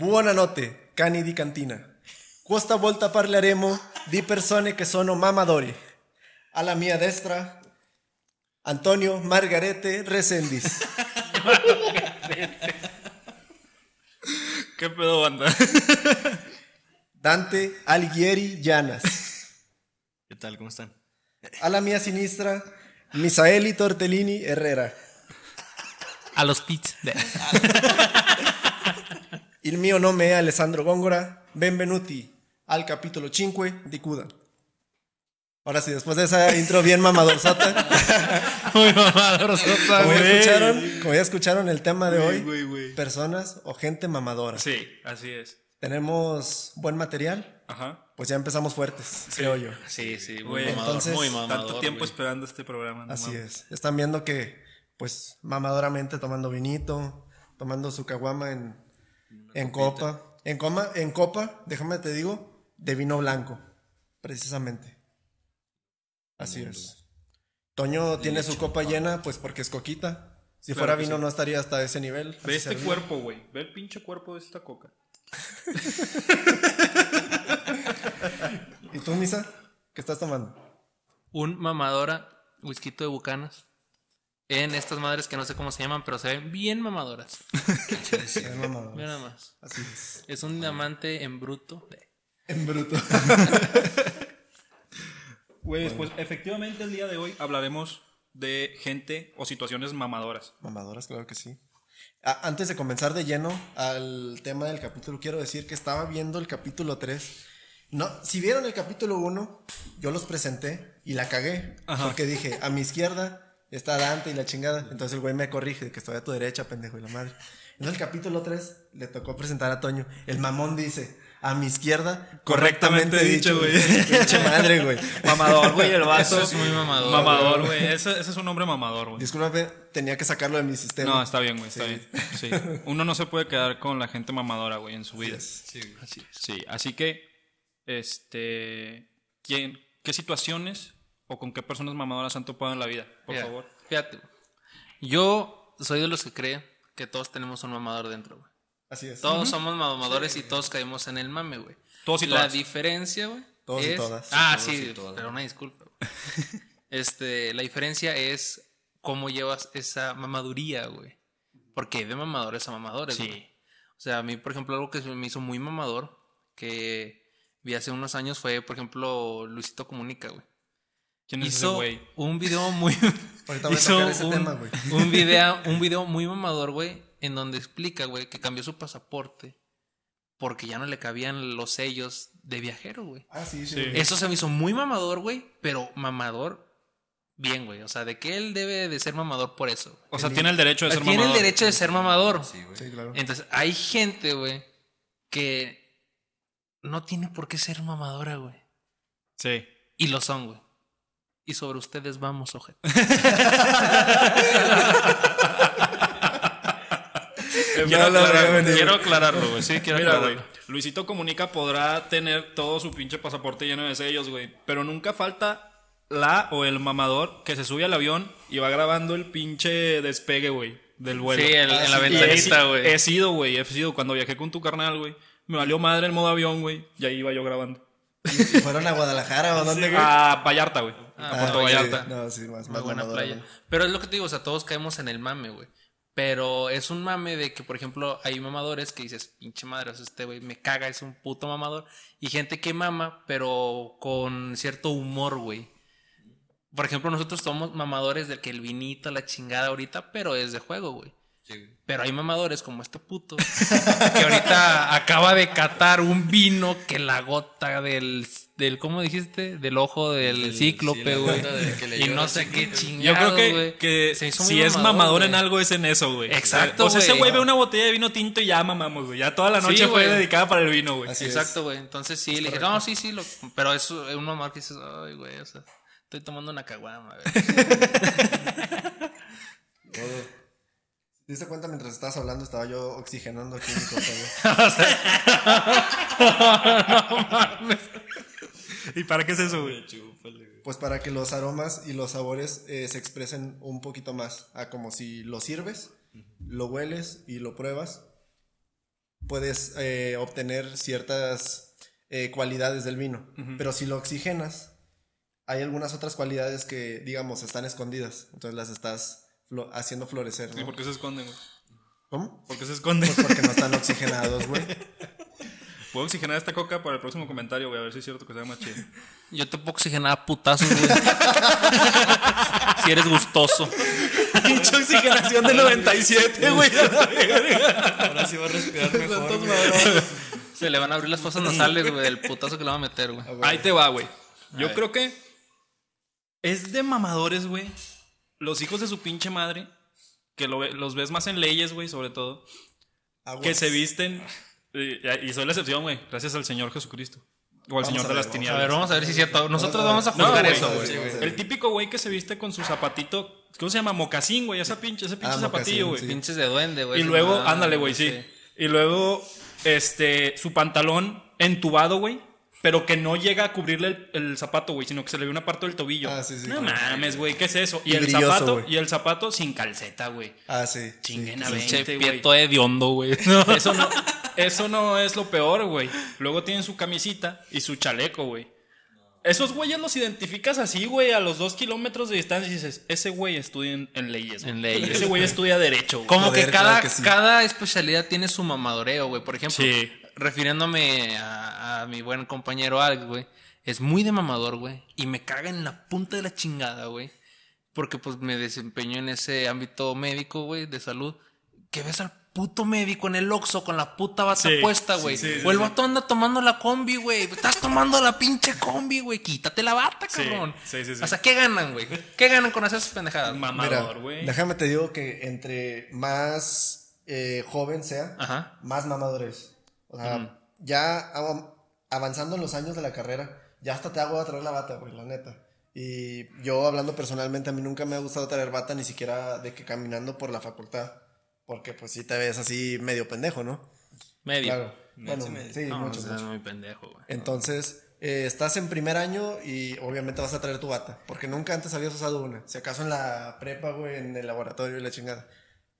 Buonanotte, cani di cantina. Questa volta parleremo di persone che sono mamadori. Alla mia destra, Antonio Margarete Resendis. ¿Qué pedo, banda? Dante Alighieri Llanas. ¿Qué tal? ¿Cómo están? Alla mia sinistra, Misaeli Tortellini Herrera. A los pits. Il mio nome è Alessandro Góngora. Benvenuti al capítulo 5 di Cuda. Ahora sí, después de esa intro bien mamadorzota. Muy mamador, como, ya escucharon, como ya escucharon el tema de hoy, Güey, güey. personas o gente mamadora. Sí, así es. Tenemos buen material, Ajá. pues ya empezamos fuertes, creo yo. Sí, sí, muy Güey, mamador. entonces, muy mamador. Tanto tiempo esperando este programa. no Así mames. es. Están viendo que, pues, mamadoramente tomando vinito, tomando su caguama en, en copa. En, coma, en copa, déjame te digo, de vino blanco, precisamente. Así es. Toño tiene su copa llena, pues porque es coquita. Si Claro fuera vino sí. no estaría hasta ese nivel. Ve este cuerpo, güey. Ve el pinche cuerpo de esta coca. ¿Y tú, Misa? ¿Qué estás tomando? Un mamadora, whisky de bucanas. En estas madres que no sé cómo se llaman, pero se ven bien mamadoras. Es mamador. Mira nada más. Así es. Es un diamante en bruto. En bruto. Güey, pues efectivamente el día de hoy hablaremos de gente o situaciones mamadoras. Mamadoras, claro que sí. Ah, antes de comenzar de lleno al tema del capítulo, quiero decir que estaba viendo el capítulo 3. No, si vieron el capítulo 1, yo los presenté y la cagué. Ajá. Porque dije, a mi izquierda está Dante y la chingada. Entonces el güey me corrige de que estoy a tu derecha, pendejo y la madre. Entonces el capítulo 3 le tocó presentar a Toño. El mamón dice, a mi izquierda, correctamente, Correctamente dicho, güey. Pinche madre, güey. Mamador, güey, el vato. Eso es muy mamador, Mamador, güey. Ese, ese es un hombre mamador, güey. Discúlpame, tenía que sacarlo de mi sistema. No, está bien, güey, está Sí. bien. Sí. Uno no se puede quedar con la gente mamadora, güey, en su vida. Sí, así es. Sí, así que, este, ¿quién, ¿qué situaciones o con qué personas mamadoras han topado en la vida? Por Mira, favor. Fíjate. Yo soy de los que creen que todos tenemos un mamador dentro, güey. Así es. Todos somos mamadores y todos caemos en el mame, güey. Todos y La todas. diferencia, güey. Todos y es- todas. Ah, Todos sí, y todas. pero una disculpa. güey. este, la diferencia es cómo llevas esa mamaduría, güey. Porque hay de mamadores a mamadores, Sí. güey. O sea, a mí, por ejemplo, algo que me hizo muy mamador, que vi hace unos años fue, por ejemplo, Luisito Comunica, güey. ¿Quién es ese Hizo güey? un video muy... Ahorita voy a hizo un, tema, güey. un video, un video muy mamador, güey, en donde explica, güey, que cambió su pasaporte porque ya no le cabían los sellos de viajero, güey. Ah, sí, sí. Eso se me hizo muy mamador, güey, pero mamador bien, güey. O sea, de que él debe de ser mamador por eso. güey. O sea, tiene el derecho de ser Tiene el mamador. derecho de ser mamador. Sí, güey. Sí, claro. Entonces, hay gente, güey, que no tiene por qué ser mamadora, güey. Sí. Y lo son, güey. Y sobre ustedes vamos, ojete. Quiero aclararlo. Quiero aclararlo, güey. Sí, quiero Mira, güey, aclararlo. Luisito Comunica podrá tener todo su pinche pasaporte lleno de sellos, güey. Pero nunca falta la o el mamador que se sube al avión y va grabando el pinche despegue, güey, del vuelo. Sí, el- en la he ventanita, güey. He sido, güey, he sido cuando viajé con tu carnal, güey. Me valió madre el modo avión, güey. Y ahí iba yo grabando. ¿Y ¿Fueron a Guadalajara o dónde, güey? A Vallarta, güey. Ah, A Puerto ok. Vallarta. No, sí, más, Muy más buena mamadora, playa. güey. Pero es lo que te digo, o sea, todos caemos en el mame, güey. Pero es un mame de que, por ejemplo, hay mamadores que dices, pinche madre, o sea, este güey me caga, es un puto mamador. Y gente que mama, pero con cierto humor, güey. Por ejemplo, nosotros somos mamadores de que el vinito, la chingada ahorita, pero es de juego, güey. Sí. Pero hay mamadores como este puto que ahorita acaba de catar un vino que la gota del, del ¿cómo dijiste? Del ojo del Del- cíclope, güey. y no sé qué cíclope. chingados, Yo creo que, que Se hizo muy si es mamador en algo es en eso, güey. Exacto, O sea, ese güey. ve una botella de vino tinto y ya mamamos, güey. Ya toda la Sí, noche fue dedicada para el vino, güey. Exacto, güey. Entonces sí, le dije, no, sí, sí, lo- pero es un mamador que dices, ay, güey, o sea, estoy tomando una caguama, güey. ¿Te diste cuenta mientras estabas hablando? Estaba yo oxigenando aquí mi copa, güey. ¿Y para qué es eso, güey? Pues para que los aromas y los sabores eh, se expresen un poquito más. A como si lo sirves, lo hueles y lo pruebas. puedes eh, obtener ciertas eh, cualidades del vino. Pero si lo oxigenas, hay algunas otras cualidades que, digamos, están escondidas. Entonces las estás flo- haciendo florecer, ¿Y ¿no? por qué se esconden, güey? ¿Cómo? ¿Por qué se esconden? Pues porque no están oxigenados, güey. Puedo oxigenar esta coca para el próximo comentario, güey, a ver si es cierto que sea más chido. Yo te puedo oxigenar a putazos, güey. si eres gustoso. Pinche oxigenación de 97, güey. Ahora sí va a respirar mejor. Se le van a abrir las fosas nasales, güey, del putazo que le va a meter, güey. Ahí te va, güey. Yo creo que es de mamadores, güey. Los hijos de su pinche madre, que lo ve- los ves más en leyes, güey, sobre todo, Aguas. que se visten. Y, y soy la excepción, güey, gracias al Señor Jesucristo. O al Vamos Señor de las vamos a tinieblas. ver, vamos a ver si es cierto. Nosotros vamos a No, juzgar eso, güey. sí. El típico güey que se viste con su zapatito, ¿cómo se llama? Mocasín, güey, esa pinche, ese pinche Ah, zapatillo, güey. sí. Pinches de duende, güey. Y luego, ándale, güey, sí. Y luego, este, su pantalón entubado, güey. Pero que no llega a cubrirle el, el zapato, güey, sino que se le ve una parte del tobillo. Ah, sí, sí, No claro. mames, güey, ¿qué es eso? Y, Y el brilloso, zapato, y el zapato sin calceta, güey. Ah, sí. Chinguen a Pinche 20, güey. pieto hediondo, güey. Eso no, eso no es lo peor, güey. Luego tienen su camisita y su chaleco, güey. Esos güeyes los identificas así, güey, a los dos kilómetros de distancia y dices, ese güey estudia en, en leyes. güey. En leyes. Ese güey estudia derecho, güey. Como Joder, que claro cada, que sí. cada especialidad tiene su mamadoreo, güey. Por ejemplo, Sí. Refiriéndome a, a mi buen compañero Alex, güey. Es muy de mamador, güey. Y me caga en la punta de la chingada, güey. Porque pues me desempeño en ese ámbito médico, güey, de salud. Que ves al puto médico en el Oxxo con la puta bata Sí, puesta, güey. sí, sí, o el sí. vato anda tomando la combi, güey. Estás tomando la pinche combi, güey. Quítate la bata, cabrón. sí, sí, sí. O sea, ¿qué ganan, güey? ¿Qué ganan con hacer esas pendejadas? Mamador, güey. déjame te digo que entre más eh, joven sea, Ajá. más mamador es. O sea, ya av- avanzando en los años de la carrera, ya hasta te hago a traer la bata, güey, la neta. Y yo hablando personalmente, a mí nunca me ha gustado traer bata, ni siquiera de que caminando por la facultad. Porque pues sí te ves así medio pendejo, ¿no? Medio. Claro. Bueno, medio. sí, No, mucho, o sea, mucho. muy pendejo, güey. Entonces, eh, estás en primer año y obviamente vas a traer tu bata. Porque nunca antes habías usado una. Si acaso en la prepa, güey, en el laboratorio y la chingada.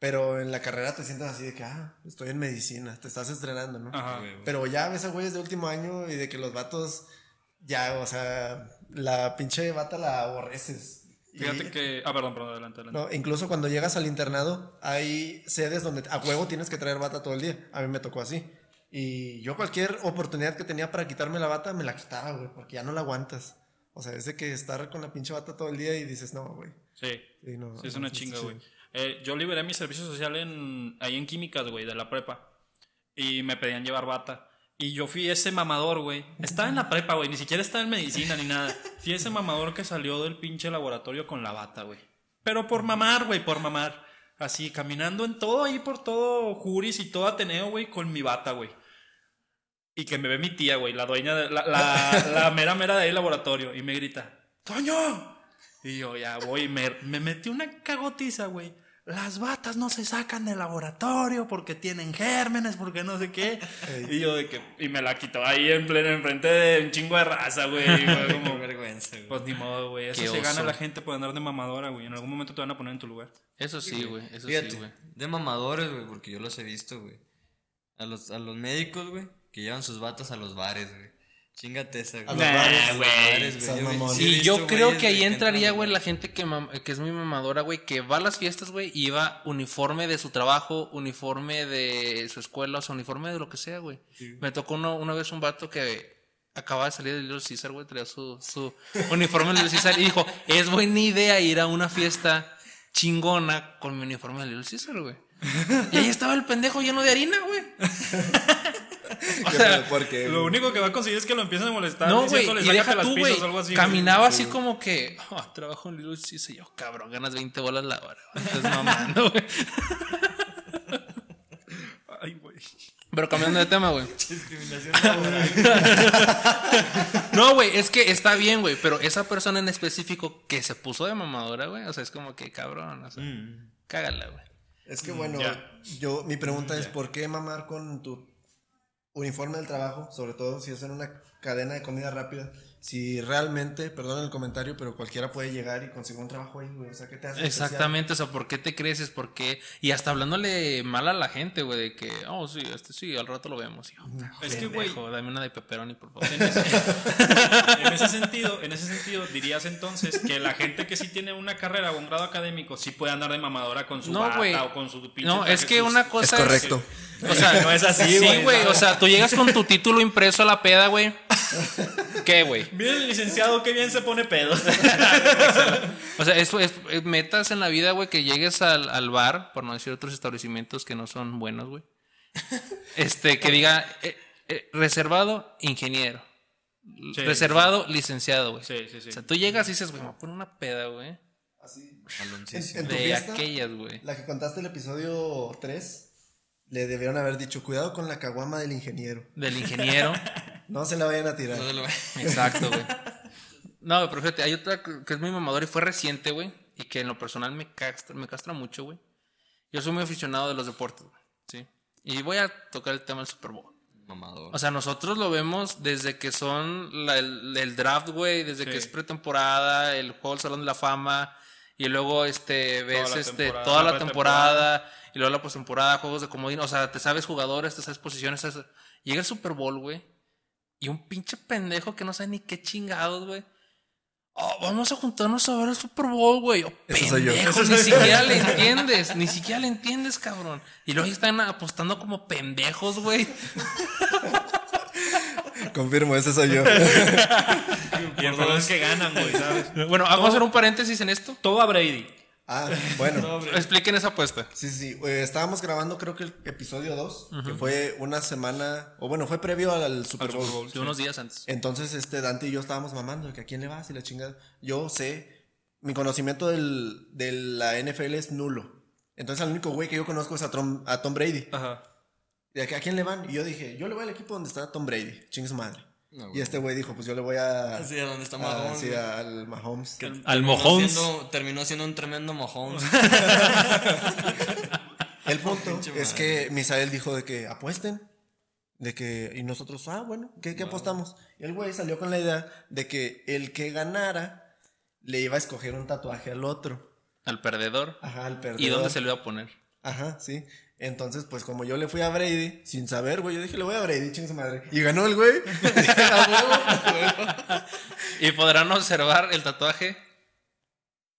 Pero en la carrera te sientes así de que, ah, estoy en medicina, te estás estrenando, ¿no? Ajá. Güey, güey. Pero ya ves a güeyes de último año y de que los vatos, ya, o sea, la pinche bata la aborreces. Y- Fíjate que. Ah, perdón, perdón, adelante, adelante. no, incluso cuando llegas al internado, hay sedes donde a huevo tienes que traer bata todo el día. A mí me tocó así. Y yo cualquier oportunidad que tenía para quitarme la bata, me la quitaba, güey, porque ya no la aguantas. O sea, es de que estar con la pinche bata todo el día y dices, no, güey. Sí. Sí, no, Sí, es no, una no chinga, güey. Eh, yo liberé mi servicio social en, ahí en químicas, güey, de la prepa. Y me pedían llevar bata. Y yo fui ese mamador, güey. Estaba en la prepa, güey. Ni siquiera estaba en medicina ni nada. Fui ese mamador que salió del pinche laboratorio con la bata, güey. Pero por mamar, güey, por mamar. Así, caminando en todo ahí por todo Juris y todo Ateneo, güey, con mi bata, güey. Y que me ve mi tía, güey, la dueña de la, la, mera mera de ahí laboratorio. Y me grita, ¡Toño! Y yo ya voy, me, me metí una cagotiza, güey. Las batas no se sacan del laboratorio porque tienen gérmenes, porque no sé qué. Y yo de que, y me la quitó ahí en pleno, enfrente de un chingo de raza, güey. como, vergüenza, güey. pues ni modo, güey. Eso Qué se gana oso. la gente por andar de mamadora, güey. En algún momento te van a poner en tu lugar. Eso sí, güey. Eso Fíjate, sí, güey. de mamadores, güey, porque yo los he visto, güey. A los, a los médicos, güey, que llevan sus batas a los bares, güey. Chingate esa, güey. Sí Y yo creo que ahí entraría, güey, la gente que, es muy mamadora, güey, que va a las fiestas, güey, y va uniforme de su trabajo, uniforme de su escuela, o sea, uniforme de lo que sea, güey. Me tocó uno- una vez un vato que acababa de salir del Little Caesar, güey, traía su, su uniforme del Little Caesar y dijo, es buena idea ir a una fiesta chingona con mi uniforme del Little Caesar, güey. Y ahí estaba el pendejo lleno de harina, güey. ¿Qué pedo? ¿Por qué, Lo único que va a conseguir es que lo empiecen a molestar. No, güey, y "Sácate deja las tú, pizzas" güey. así. Caminaba así como que, "Ah, trabajo en Little. Y yo, cabrón, ganas 20 bolas la hora. Estás mamando, güey. Ay, güey. Pero cambiando de tema, güey. Discriminación laboral. No, güey, es que está bien, güey. Pero esa persona en específico que se puso de mamadora, güey. O sea, es como que cabrón. O sea, Mm. cágala, güey. Es que bueno, yo mi pregunta es ¿por qué mamar con tu uniforme del trabajo, sobre todo si es en una cadena de comida rápida? Si realmente, perdón el comentario, pero cualquiera puede llegar y conseguir un trabajo ahí, güey. O sea, ¿qué te hace? especial? Exactamente, o sea, ¿por qué te creces? ¿Por qué? Y hasta hablándole mal a la gente, güey, de que, oh, sí, este sí, al rato lo vemos. Y yo, Es que, güey, dame una de pepperoni, por favor. En ese, en ese sentido, en ese sentido, dirías entonces que la gente que sí tiene una carrera o un grado académico sí puede andar de mamadora con su No, bata güey. o con su pinche No, es que una cosa Es correcto. O sea, No es así, Sí, güey, güey. ¿sabes? O sea, tú llegas con tu título impreso a la peda, güey. ¿Qué, güey? Miren, licenciado, qué bien se pone pedo. O sea, eso es, es metas en la vida, güey, que llegues al, al bar, por no decir otros establecimientos que no son buenos, güey. Este, que diga eh, eh, reservado, ingeniero. Sí, reservado, licenciado, güey. Sí, sí, sí. O sea, tú llegas y dices, güey, me voy a poner una peda, güey. Así. En tu De fiesta, aquellas, güey. La que contaste el episodio 3, le debieron haber dicho, cuidado con la caguama del ingeniero. Del ingeniero. No se la vayan a tirar. No se lo- Exacto, güey. No, pero fíjate, hay otra que que es muy mamadora y fue reciente, güey. Y que en lo personal me castra, me castra mucho, güey. Yo soy muy aficionado de los deportes, güey. ¿sí? Y voy a tocar el tema del Super Bowl. Mamador. O sea, nosotros lo vemos desde que son la- el, el draft, güey, desde que Sí. es pretemporada, el juego del Salón de la Fama, y luego este ves este temporada, toda la la temporada, y luego la postemporada, juegos de comodín, o sea, te sabes jugadores, te sabes posiciones, sabes- llega el Super Bowl, güey, y un pinche pendejo que no sabe ni qué chingados, güey. Oh, vamos a juntarnos a ver el Super Bowl, güey. Oh, Ese soy yo. pendejo, ni siquiera le entiendes, ni siquiera le entiendes, cabrón. Y luego están apostando como pendejos, güey. Confirmo, ese soy yo. Y el problema es que ganan, güey, ¿sabes? Bueno, vamos a hacer un paréntesis en esto. Todo a Brady. ah, bueno. Expliquen esa apuesta. Sí, sí, sí. Eh, estábamos grabando creo que el episodio 2, que fue una semana, o bueno, fue previo al Super Bowl. De unos días antes. Entonces, este Dante y yo estábamos mamando de que a quién le vas y la chingada. Yo sé, mi conocimiento del, de la NFL es nulo. Entonces, el único güey que yo conozco es a Tom, a Tom Brady. Ajá. ¿De que a quién le van? Y yo dije, yo le voy al equipo donde está Tom Brady, chingue su madre. No, y este güey dijo, pues yo le voy a. Así, ¿a dónde está a- Mahomes, sí, güey? al Mahomes. Al Terminó Mahomes. siendo- terminó siendo un tremendo Mahomes. El punto es que Misael dijo de que apuesten. De que, y nosotros, ah, bueno, ¿qué, qué apostamos? Y el güey salió con la idea de que el que ganara le iba a escoger un tatuaje al otro. Al perdedor. Ajá, al perdedor. ¿Y dónde se lo iba a poner? Ajá, sí. Entonces, pues como yo le fui a Brady, sin saber, güey, yo dije, le voy a Brady, chingue su madre. Y ganó el güey. Y podrán observar el tatuaje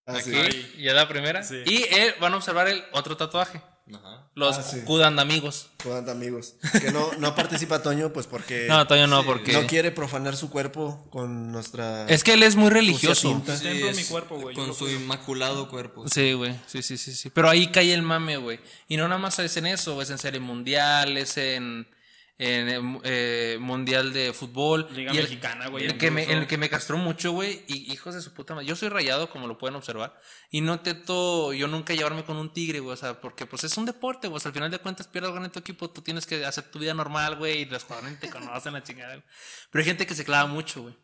Así. aquí, y es la primera. Sí. Y eh, van a observar el otro tatuaje. Ajá. Los Ah, sí. amigos. Jodan, amigos. Que no, no participa Toño, pues porque No, todavía no, sí, porque. no quiere profanar su cuerpo con nuestra. Es que él es muy religioso. cinta. Sí. Templo mi cuerpo, güey, yo Con su inmaculado cuerpo. Sí, güey. Sí, sí, sí, sí. Pero ahí cae el mame, güey. Y no nada más es en eso, es en serie mundial, es en, en eh, eh, mundial de fútbol. Liga Y el- mexicana, güey, El que, me, el que me castró mucho, güey. Y hijos de su puta madre. Yo soy rayado, como lo pueden observar. Y no intento yo nunca llevarme con un tigre, güey. O sea, porque pues es un deporte, güey. O sea, al final de cuentas, pierdas o ganas tu equipo, tú tienes que hacer tu vida normal, güey. Y los jugadores te conocen la chingada. Pero hay gente que se clava mucho, güey.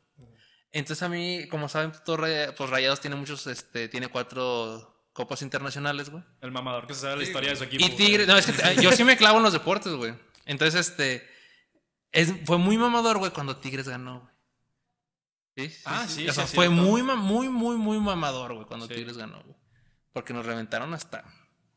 Entonces a mí, como saben, todos Ray- pues Rayados tiene muchos, este, tiene cuatro copas internacionales, güey. El mamador que se sabe la historia de su equipo. Y Tigre, no, es que eh, yo sí me clavo en los deportes, güey. Entonces, este, es, fue muy mamador, güey, cuando Tigres ganó, güey. Sí, sí, Ah, sí. sí, O sea, fue cierto. muy, muy, muy, muy mamador, güey, cuando Sí. Tigres ganó, güey. Porque nos reventaron hasta...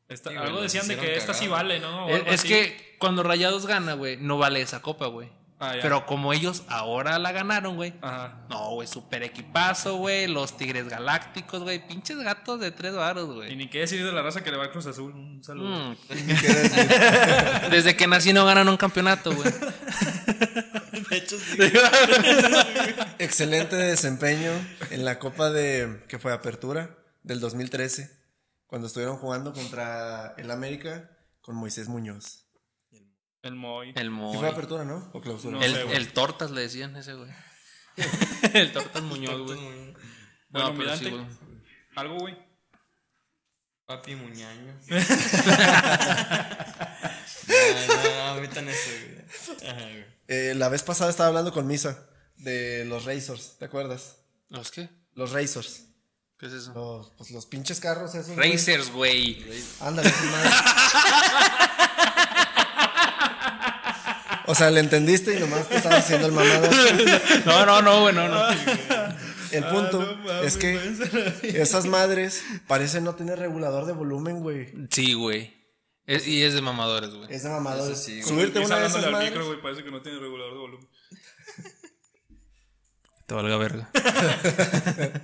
Esta- Sí, güey, algo decían de que esta sí vale, ¿no? Es que cuando Rayados gana, güey, no vale esa copa, güey. Ah. Pero como ellos ahora la ganaron, güey. Ajá. No, güey, super equipazo, güey. Los Tigres Galácticos, güey. Pinches gatos de tres varos, Y güey. ni qué decir de la raza que le va al Cruz Azul. Un saludo. Mm. ¿Qué decir? Desde que nací no ganan un campeonato, güey. De hecho, sí. Excelente desempeño en la Copa de. que fue Apertura del 2013. Cuando estuvieron jugando contra el América con Moisés Muñoz. El Moy. El Moy. fue Apertura, ¿no? O clausura. No El, sé, güey. el Tortas le decían ese, güey. el Tortas Muñoz, güey. Bueno, No, pero mirante. sí, güey. Algo, güey. Papi Muñaño. no, no, ahorita en eso, güey. Eh, la vez pasada estaba hablando con Misa de los Razors, ¿te acuerdas? ¿Los qué? Los Razors. ¿Qué es eso? Los, pues los pinches carros esos. Racers, güey. Ándale, sin madre. O sea, le entendiste y nomás te estabas haciendo el mamado. No, no, no, güey, no, no. El punto no mames, es que esas madres parecen no tener regulador de volumen, güey. Sí, güey. Es- y es de mamadores, güey. Es de mamador. Eso sí, güey. Subirte una de esas madres. micro, güey, parece que no tiene regulador de volumen. Te valga verga.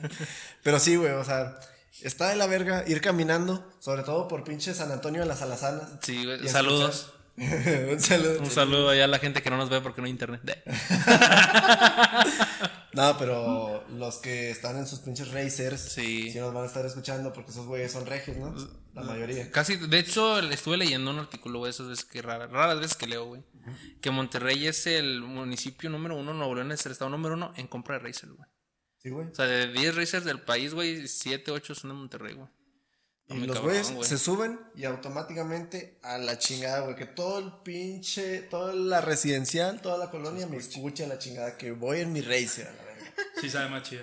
Pero sí, güey, o sea, está de la verga ir caminando, sobre todo por pinche San Antonio de las Alazanas. Sí, güey. Saludos. Un saludo. Un saludo allá a la gente que no nos ve porque no hay internet. No, pero los que están en sus pinches racers, Sí. sí nos van a estar escuchando porque esos güeyes son regios, ¿no? La mayoría. Casi, de hecho, estuve leyendo un artículo, güey, esas veces que raras, raras veces que leo, güey. Que Monterrey es el municipio número uno, Nuevo León es el estado número uno en compra de racers, güey. Sí, güey. O sea, de 10 racers del país, güey, 7, 8 son de Monterrey, güey. Y muy los güeyes güey. se suben y automáticamente a la chingada, güey. Que todo el pinche, toda la residencial, toda la colonia me escucha a la chingada. Que voy en mi racer, a la verga. Sí, sabe más chida.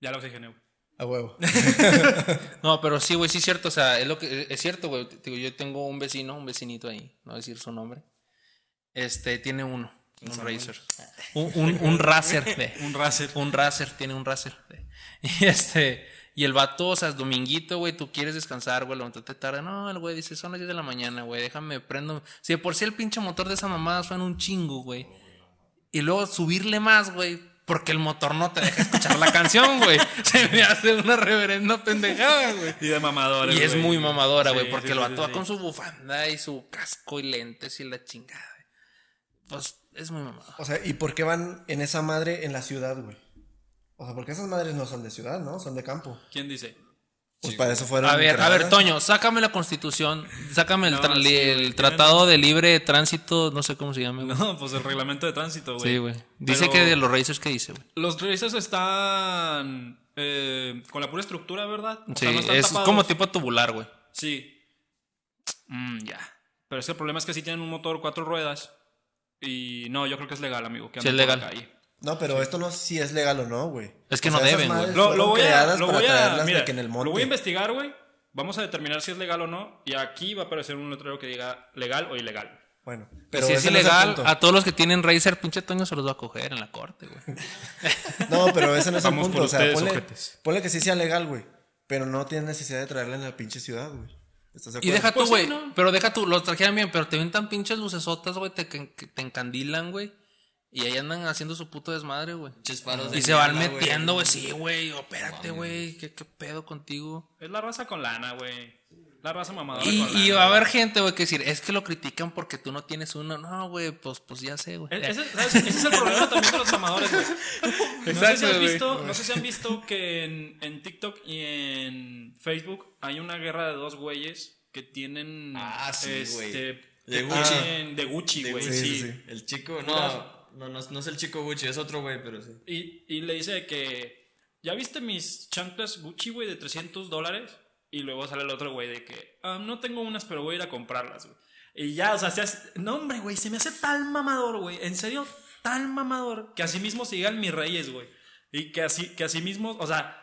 Ya lo oxigené, güey. A huevo. No, pero sí, güey, sí es cierto. O sea, es lo que es cierto, güey. Yo tengo un vecino, un vecinito ahí, no voy a decir su nombre. Este tiene uno, un Racer. Un, un, un Racer. Un racer. un Racer, tiene un Racer. Y este, y el vato, o sea, es dominguito, güey, tú quieres descansar, güey, levantarte tarde. No, el güey dice, son las 10 de la mañana, güey, déjame, prendo. Si de por sí el pinche motor de esa mamada suena un chingo, güey. Y luego subirle más, güey, porque el motor no te deja escuchar la canción, güey. Se me hace una reverenda pendejada, güey. Y de mamadores. Y es muy mamadora, güey, Sí, porque sí, el sí, vato va sí. con su bufanda y su casco y lentes y la chingada. güey. Pues es muy mamador. O sea, ¿y por qué van en esa madre en la ciudad, güey? O sea, porque esas madres no son de ciudad, ¿no? Son de campo. ¿Quién dice? Pues para eso fueron. A ver, a ver. Toño, sácame la constitución, sácame el, No, tra- sí, el güey, tratado de libre tránsito, no sé cómo se llama, güey. No, pues el reglamento de tránsito, güey. Sí, güey. Dice Pero que de los racers, ¿qué dice, güey? Los racers están eh, con la pura estructura, ¿verdad? O Sí, sea, no están es tapados. como tipo tubular, güey. Sí. Mm, ya. Pero es que el problema es que sí tienen un motor cuatro ruedas. Y no, yo creo que es legal, amigo. Que Sí, es por legal. la calle. No, pero esto no sé si es legal o no, güey. Es que O no sea, deben, güey. Lo, voy a, creadas lo para voy a, traerlas de mira, que en el monte. lo voy a investigar, güey. Vamos a determinar si es legal o no. Y aquí va a aparecer un letrero que diga legal o ilegal. Bueno, Pero si es no ilegal, a todos los que tienen racer, pinche Toño se los va a coger en la corte, güey. No, pero ese no es el punto. por O sea, ustedes, ponle, que sí sea legal, güey. Pero no tienes necesidad de traerla en la pinche ciudad, güey. ¿Estás de Y acuerdo? deja tú, Pues sí, güey. ¿no? Pero deja tú, los trajeran bien, pero te ven tan pinches lucesotas, güey, te, que te encandilan, güey. Y ahí andan haciendo su puto desmadre, güey. Pinches faros de Y se van mierda, metiendo, güey. Sí, güey, opérate, güey. ¿Qué, ¿Qué pedo contigo? Es la raza con lana, güey. La raza mamadora Y, con lana. y va a haber gente, güey, que decir, es que lo critican porque tú no tienes uno. No, güey, pues, pues ya sé, güey. E- Ese, ¿sabes? Ese es el problema también con los mamadores, güey. No, sé si has visto, no sé si han visto que en, en TikTok y en Facebook hay una guerra de dos güeyes que tienen. Ah, sí, güey. este, De que Gucci. tienen- de Gucci, De güey. Sí, sí. El chico, no, no, no, no es el chico Gucci, es otro güey, pero sí. Y, y le dice que. ¿Ya viste mis chanclas Gucci, güey, de 300 dólares? Y luego sale el otro güey de que. "Ah, no tengo unas, pero voy a ir a comprarlas, güey. Y ya, o sea, se hace- No, hombre, güey, se me hace tan mamador, güey. En serio, tan mamador. Que así mismo sigan mis reyes, güey. Y que así, que así mismo, o sea,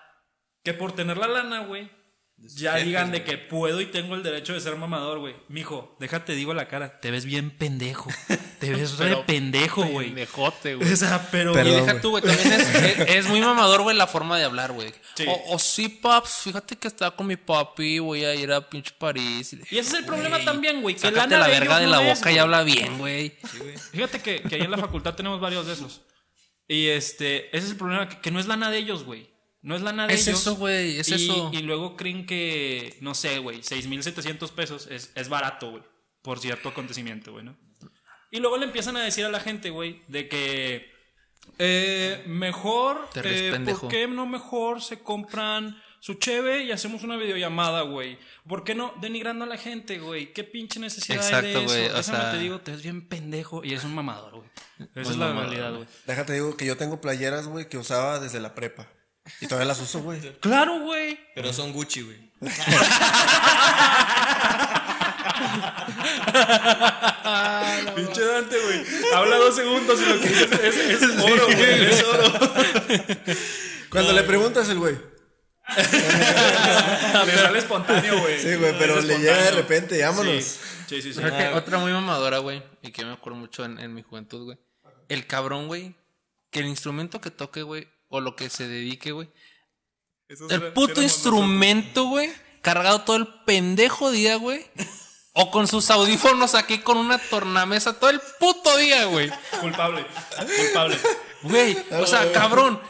que por tener la lana, güey. Ya digan de que puedo y tengo el derecho de ser mamador, güey. Mijo, déjate, digo la cara. Te ves bien pendejo. Te ves re Pero pendejo, güey. Pendejote, güey. O sea, pero. Perdón, y deja güey. tú, güey, también es, es- es muy mamador, güey, la forma de hablar, güey. Sí. O, o sí, paps, fíjate que estaba con mi papi, voy a ir a pinche París. Y, ese es el problema también, güey. Que la de verga ellos de no la es, boca y güey. habla bien, güey. Fíjate que, que ahí en la facultad tenemos varios de esos. Y este, ese es el problema, que, que no es lana de ellos, güey. No es lana de Es ellos. eso, güey, es y, eso. Y luego creen que, no sé, güey, 6.700 pesos es, es barato, güey. Por cierto acontecimiento, güey, ¿no? Y luego le empiezan a decir a la gente, güey, de que eh, mejor, eh. ¿por qué no mejor se compran su cheve y hacemos una videollamada, güey? ¿Por qué no denigrando a la gente, güey? ¿Qué pinche necesidad hay Exacto, de eso? güey, o sea- te digo, te ves bien pendejo y eres un mamador, güey. Esa Muy es la mamador, realidad, güey. Déjate digo que yo tengo playeras, güey, que usaba desde la prepa. Y todavía las uso, güey. Claro, güey. Pero son Gucci, güey. Pinche Dante, güey. Habla dos segundos y lo que dices es, es oro, güey. Es oro. Cuando le preguntas el güey. Le sale espontáneo, güey. Sí, güey, pero le llega de repente, vámonos. Sí. Sí, sí, sí. Creo que otra muy mamadora, güey, y que me acuerdo mucho en, en mi juventud, güey. El cabrón, güey, que el instrumento que toque, güey, o lo que se dedique, güey. Eso El puto instrumento, güey, cargado todo el pendejo día, güey. O con sus audífonos aquí con una tornamesa todo el puto día, güey. Culpable. Culpable. Güey, o sea, cabrón.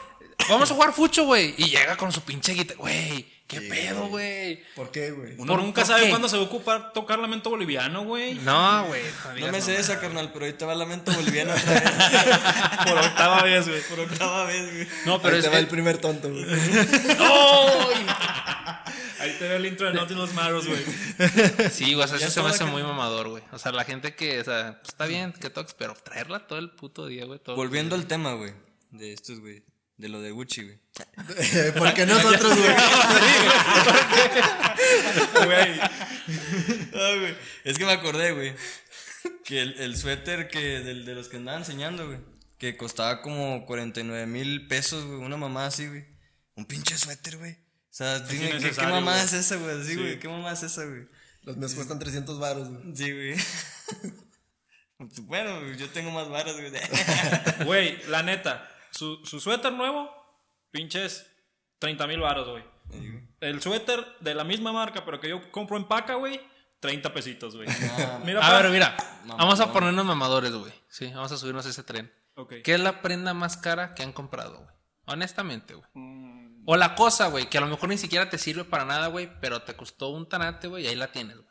Vamos a jugar fucho, güey. Y llega con su pinche guitarra. Güey, qué pedo, güey. ¿Por qué, güey? Uno ¿Por- nunca por sabe qué? cuándo se va a ocupar tocar lamento boliviano, güey. No, güey. No digas me sé esa, carnal, pero ahorita va lamento boliviano otra vez. Por octava vez, güey. Por octava vez, güey. No, Pero pero Ahí es te va el primer tonto, güey. Ahí te ve el intro de Nothing Los Matters, güey. Sí, güey, o sea, eso se me hace que- muy mamador, güey. O sea, la gente que, o sea, pues, está bien que toques, pero traerla todo el puto día, güey. Volviendo al tema, güey. De estos, güey. De lo de Gucci, güey. ¿Por qué nosotros, güey? Güey. Ah, güey. Es que me acordé, güey. Que el, el suéter que del, de los que andaba enseñando, güey. Que costaba como 49 mil pesos, güey. Una mamá así, güey. Un pinche suéter, güey. O sea, dime, ¿qué, qué mamá güey. es esa, güey? Sí, Sí. güey. ¿Qué mamá es esa, güey? Los míos cuestan 300 baros, güey. Sí, güey. bueno, güey, yo tengo más varas, güey. Güey, la neta. Su, su suéter nuevo, pinches 30 mil baros, güey. El suéter de la misma marca, pero que yo compro en paca, güey, 30 pesitos, güey. Mira, A ver, mira. Mamador. Vamos a ponernos mamadores, güey. Sí, vamos a subirnos a ese tren. ¿Qué es la prenda más cara que han comprado, güey? Honestamente, güey. O la cosa, güey, que a lo mejor ni siquiera te sirve para nada, güey, pero te costó un tanate, güey, y ahí la tienes, güey.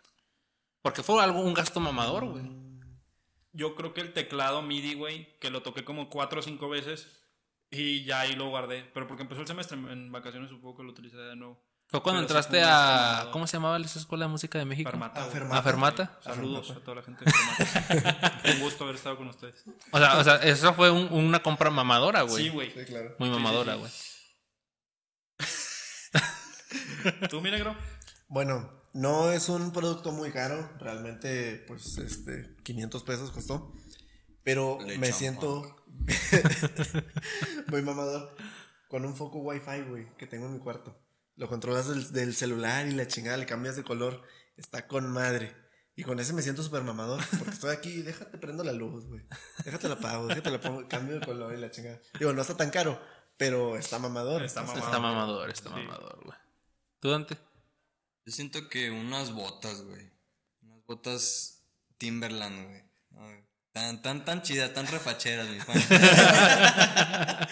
Porque fue algo, un gasto mamador, güey. Yo creo que el teclado MIDI, güey, que lo toqué como cuatro o cinco veces y ya ahí lo guardé. Pero porque empezó el semestre en vacaciones, suponco que lo utilicé de nuevo. Fue cuando Pero entraste fue a. ¿Cómo se llamaba esa escuela de música de México? Fermata. A. Fermata. ¿A Fermata? Saludos a toda la gente de Fermata. Un gusto haber estado con ustedes. O sea, o sea, eso fue un- una compra mamadora, güey. Sí, güey. Sí, claro. Muy mamadora, sí. güey. ¿Tú, mi negro? Bueno, no es un producto muy caro. Realmente, pues, este, 500 pesos costó. Pero Le me siento muy mamador con un foco wifi, güey, que tengo en mi cuarto. Lo controlas del, del celular y la chingada, le cambias de color. Está con madre. Y con ese me siento súper mamador. Porque estoy aquí, déjate prendo la luz, güey. Déjate la apago, déjate la pongo, cambio de color y la chingada. Digo, no está tan caro, pero está mamador. Está mamador. Está mamador, está mamador, güey. ¿Tú, Dante? Yo siento que unas botas, güey. Unas botas Timberland, güey. Tan, tan, tan chidas, tan refacheras, mi pan.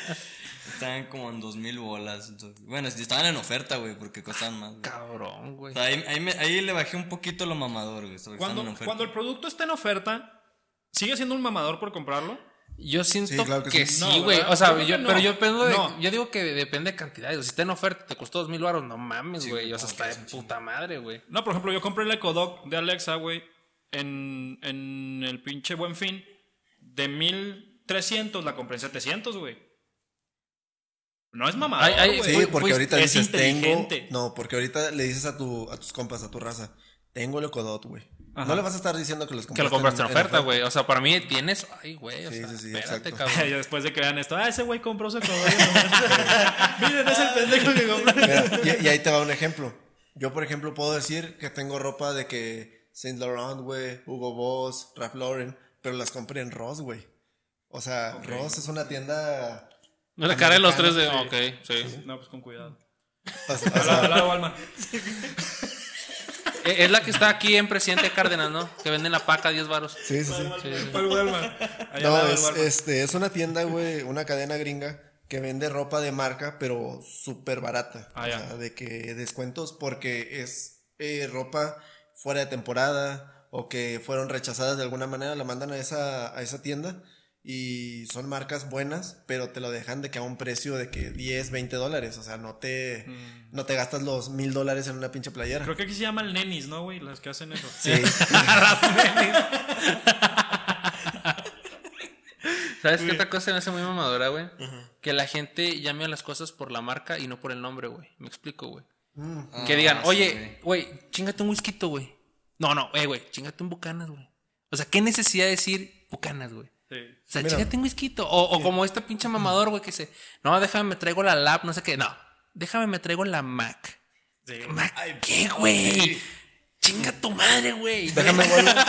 Estaban como en dos mil bolas. entonces- bueno, estaban en oferta, güey, porque costaban más. güey. Cabrón, O güey. sea, ahí, ahí, me- ahí le bajé un poquito lo mamador, güey. Cuando, cuando el producto está en oferta, ¿sigue siendo un mamador por comprarlo? Yo siento Sí, claro que que, sí. sí, No, güey. o sea, Yo que pero no. yo dependo de, No. yo digo que depende de cantidades. Si está en oferta, te costó dos mil baros, no mames, Sí, güey. güey, o sea, está de puta madre, güey. No, por ejemplo, yo compré el Echo Dot de Alexa, güey, en, en el pinche Buen Fin. De 1300 la compré en 700, güey. No es mamador, Ay, ay, güey. Sí, porque fue- ahorita es dices, tengo. No, porque ahorita le dices a, tu, a tus compas, a tu raza, tengo el Ecodot, güey. Ajá. No le vas a estar diciendo que los Que lo compraste en oferta, güey. O sea, para mí tienes. Ay, güey. O Sí, sea, sí, sí, espérate, exacto. cabrón. Y después de que vean esto, ah, ese güey compró su Echo Dot. Miren, es el pendejo que compró. Mira, y, y ahí te va un ejemplo. Yo, por ejemplo, puedo decir que tengo ropa de que Saint Laurent, güey, Hugo Boss, Ralph Lauren, pero las compré en Ross, güey. O sea, Ross es una tienda. No le cara de los tres de. Ok, sí. No, pues con cuidado. o sea, o Al sea, al lado, Walmart. Es la que está aquí en Presidente Cárdenas, ¿no? Que venden la paca a 10 varos. sí, sí, sí. Al No, es, este, es una tienda, güey, una cadena gringa que vende ropa de marca, pero súper barata. Ah, o ya. sea, de que descuentos porque es eh, ropa fuera de temporada o que fueron rechazadas de alguna manera, la mandan a esa, a esa tienda y son marcas buenas, pero te lo dejan de que a un precio de que 10, 20 dólares. O sea, no te, no te gastas los mil dólares en una pinche playera. Mm. Creo que aquí se llaman nenis, ¿no, güey? Las que hacen eso. Sí. ¿Sabes qué otra cosa me hace muy mamadora, güey? Que la gente llame a las cosas por la marca y no por el nombre, güey. Me explico, güey. Ah, que digan, oye, güey, chingate un whisky, güey. No, no, eh, güey, chingate un bucanas, güey. O sea, ¿qué necesidad de decir bucanas, güey? Sí. O sea, Mira. chingate un whisky. O, o como este pinche mamador, güey, que dice, no, déjame, me traigo la lap, no sé qué. No, déjame, me traigo la Mac. Sí. ¿Mac qué, güey? Chinga tu madre, güey. Déjame vuelvo.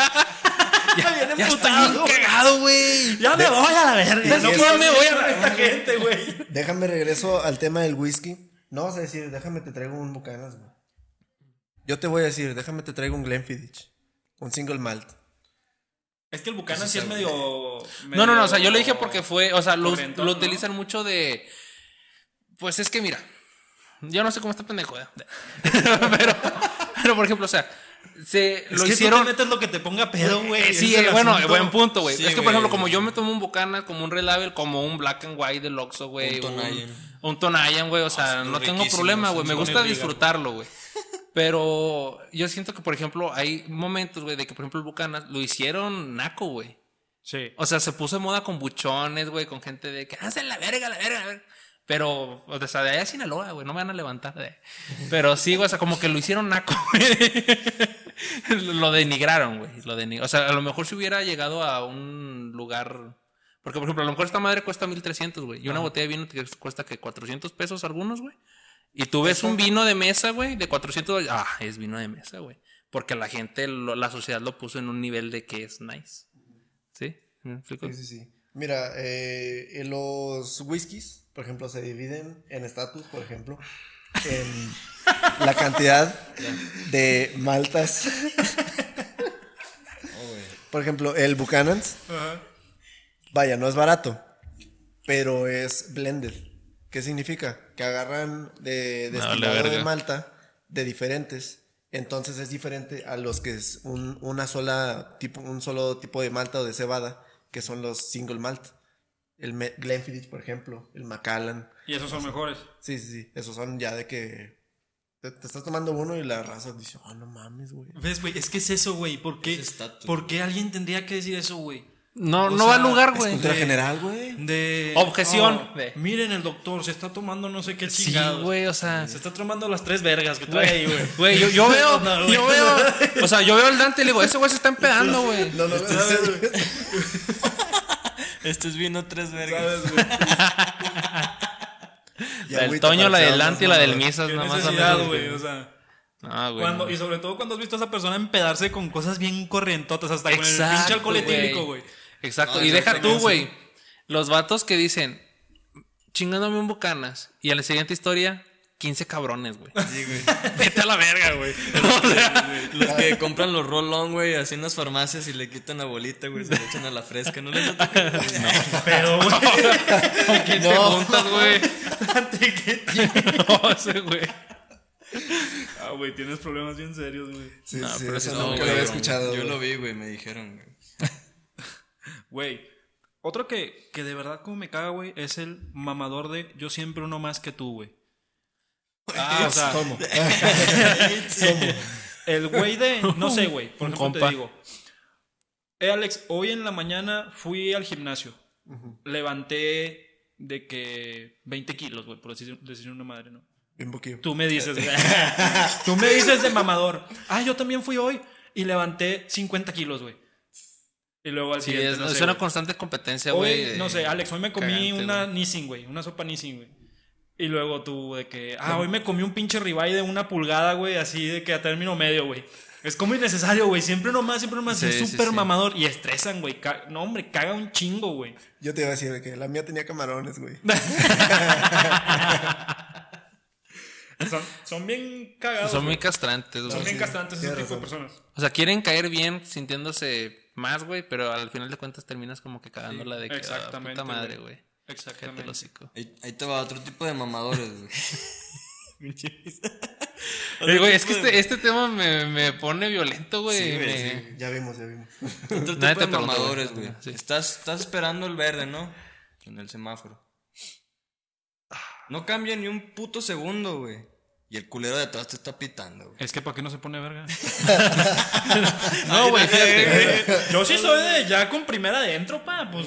Ya, ya estoy bien cagado, güey. Ya me voy a la verga. No me voy a güey. esta gente, güey. Déjame regreso al tema del whisky. No vas a decir, déjame te traigo un Bucanas, güey. Yo te voy a decir, déjame te traigo un Glenfiddich. Un single malt. Es que el Buchanan sí es medio, No, no, no, o sea, yo le dije porque fue, o sea, lo, lo utilizan mucho de... Pues es que mira, yo no sé cómo está pendejo, ¿eh? pero, pero por ejemplo, o sea, se Es lo que hicieron... tú te metes lo que te ponga pedo, güey. Eh, sí, eh, bueno, asunto. buen punto, güey. Sí, es que, por ejemplo, como yo me tomo un Bucana, como un Red Label, como un Black and White del Oxxo, güey. Un Tonayan. Un Tonayan, güey. O sea, son no tengo problema, güey. Me gusta disfrutarlo, güey. Pero yo siento que, por ejemplo, hay momentos, güey, de que, por ejemplo, el Bucanas lo hicieron naco, güey. Sí. O sea, se puso de moda con buchones, güey, con gente de que hacen la verga, la verga, la verga. Pero, o sea, de allá a Sinaloa, güey, no me van a levantar. de- Pero sí, güey, o sea, como que lo hicieron naco, güey. lo denigraron, güey. Lo denig- O sea, a lo mejor si hubiera llegado a un lugar. Porque, por ejemplo, a lo mejor esta madre cuesta 1300, güey. Y una botella de vino te cuesta que 400 pesos algunos, güey. Y tú ves un vino de mesa, güey, de 400. Ah, es vino de mesa, güey. Porque la gente, lo- la sociedad lo puso en un nivel de que es nice. ¿Sí? ¿Me explico? Sí, sí, sí. Mira, eh, los whiskies, por ejemplo, se dividen en estatus, por ejemplo, en la cantidad de maltas. Por ejemplo, el Buchanan's, vaya, no es barato, pero es blended. ¿Qué significa? Que agarran de destilado de malta de diferentes. Entonces es diferente a los que es un, una sola tipo, un solo tipo de malta o de cebada, que son los single malt. El Glenfiddich, por ejemplo, el Macallan. Y esos son mejores. Sí, sí, sí. Esos son ya de que te, te estás tomando uno y la raza dice, oh, no mames, güey. ¿Ves, güey? Es que es eso, güey. ¿Por qué? ¿Por qué alguien tendría que decir eso, güey? No, O no sea, va al lugar, Es güey. de- general, güey. De. Objeción. Oh, De- Miren, el doctor se está tomando no sé qué Sí, chingados. güey, o sea. Se está tomando las tres vergas que trae ahí, güey. Güey, yo, yo veo, No, yo veo, o sea, yo veo al Dante y le digo, ese güey se está empedando, güey. No, no, no. Este es vino tres vergas. ¿Sabes, güey? Y La del Toño, la del Dante y la del. Misas, nada más. güey. O sea. Ah, güey. Cuando, no. y sobre todo cuando has visto a esa persona empedarse con cosas bien corrientotas, hasta con el Exacto, pinche alcohol güey. etílico, güey. Exacto. No, y deja tú, güey. Los vatos que dicen, chingándome un bucanas. Y a la siguiente historia, 15 cabrones, güey. Sí, güey. Vete a la verga, güey. Los que compran los roll-on, güey, así en las farmacias y le quitan la bolita, güey, se le echan a la fresca. ¿No les ha tocado? No. Pero, güey. ¿Con quién te juntas, güey? ¿ante qué tiene? No, ese güey. Ah, güey, tienes problemas bien serios, güey. Sí, No, sí, pero eso sí nunca no, lo había no, escuchado. Yo güey. lo vi, güey, me dijeron, güey. Güey, otro que, que de verdad como me caga, güey, es el mamador de yo siempre uno más que tú, güey. Ah, o sea, ¿Cómo? el güey de, no sé, güey, por ejemplo compa. te digo, eh, Alex, hoy en la mañana fui al gimnasio, levanté de que 20 kilos, güey, por decir, decir una madre, ¿no? Bien poquillo. Tú me dices, güey. tú me dices de mamador. Ah, yo también fui hoy y levanté 50 kilos, güey. Y luego al Sí, siguiente, es, no es sé, una constante competencia, güey. no sé, Alex, hoy me comí cagante, una. Nissin, güey. Una sopa Nissin, güey. Y luego tú de que, ah, hoy me comí un pinche ribeye de una pulgada, güey, así de que a término medio, güey. Es como innecesario, güey. Siempre nomás, siempre nomás. Sí, es súper sí. mamador. Y estresan, güey. No, hombre, caga un chingo, güey. Yo te iba a decir que la mía tenía camarones, güey. Son, son bien cagados. Son muy güey. castrantes, Son güey. bien castrantes ese tipo de personas. O sea, quieren caer bien sintiéndose más, güey, pero al final de cuentas terminas como que cagándola de que, ah, exactamente, puta madre, güey. Exactamente. Ahí, ahí te va otro tipo de mamadores, güey. Eh, güey, es que este, este tema me, me pone violento, güey. Sí, güey, me- sí. Ya vimos, ya vimos. Otro tipo de mamadores, güey. güey. Sí. Estás, estás esperando el verde, ¿no? En el semáforo. No cambia ni un puto segundo, güey. Y el culero de atrás te está pitando, güey. Es que ¿para qué no se pone verga? No, güey, fíjate. Yo sí soy de ya con primera adentro, pa. Pues.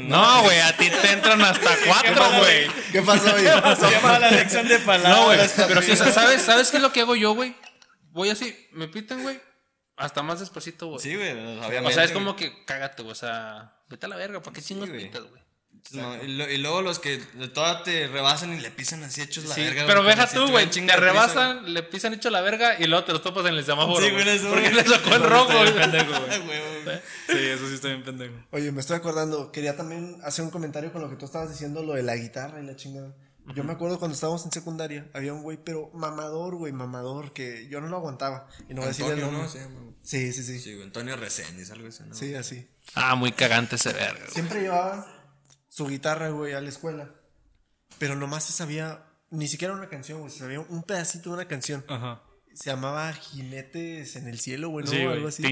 No, güey, a ti te entran hasta cuatro, güey. ¿Qué pasó, güey? Se llama la lección de palabras. No, güey. Pero sí, o sea, ¿sabes, ¿sabes qué es lo que hago yo, güey? Voy así, me pitan, güey. Hasta más despacito, güey. Sí, güey, o sea, es como que cágate, güey. O sea, vete a la verga. ¿Para qué chingos güey. pitas, güey? No, y, lo- y luego los que de toda te rebasan y le pisan así hechos la Sí, verga. pero deja si tú, güey. tuvieran Te prisa, rebasan, le pisan hecho la verga y luego te los topas en el semáforo. Sí, güey, eso, Porque le sacó el rojo, güey. pendejo, güey. Sí, eso sí está bien pendejo. Oye, me estoy acordando, quería también hacer un comentario con lo que tú estabas diciendo, lo de la guitarra y la chingada. Yo me acuerdo cuando estábamos en secundaria, había un güey, pero mamador, güey, mamador, que yo no lo aguantaba. Y no voy a decir el nombre. ¿no? Sí, sí, sí. Sí, güey, Antonio Reséndiz, algo así, ¿no? Sí, así. Ah, muy cagante ese verga. Siempre llevaba su guitarra, güey, a la escuela. Pero nomás se sabía, ni siquiera una canción, güey, se sabía un pedacito de una canción. Ajá. Se llamaba Jinetes en el Cielo, güey, ¿no? Sí, algo así.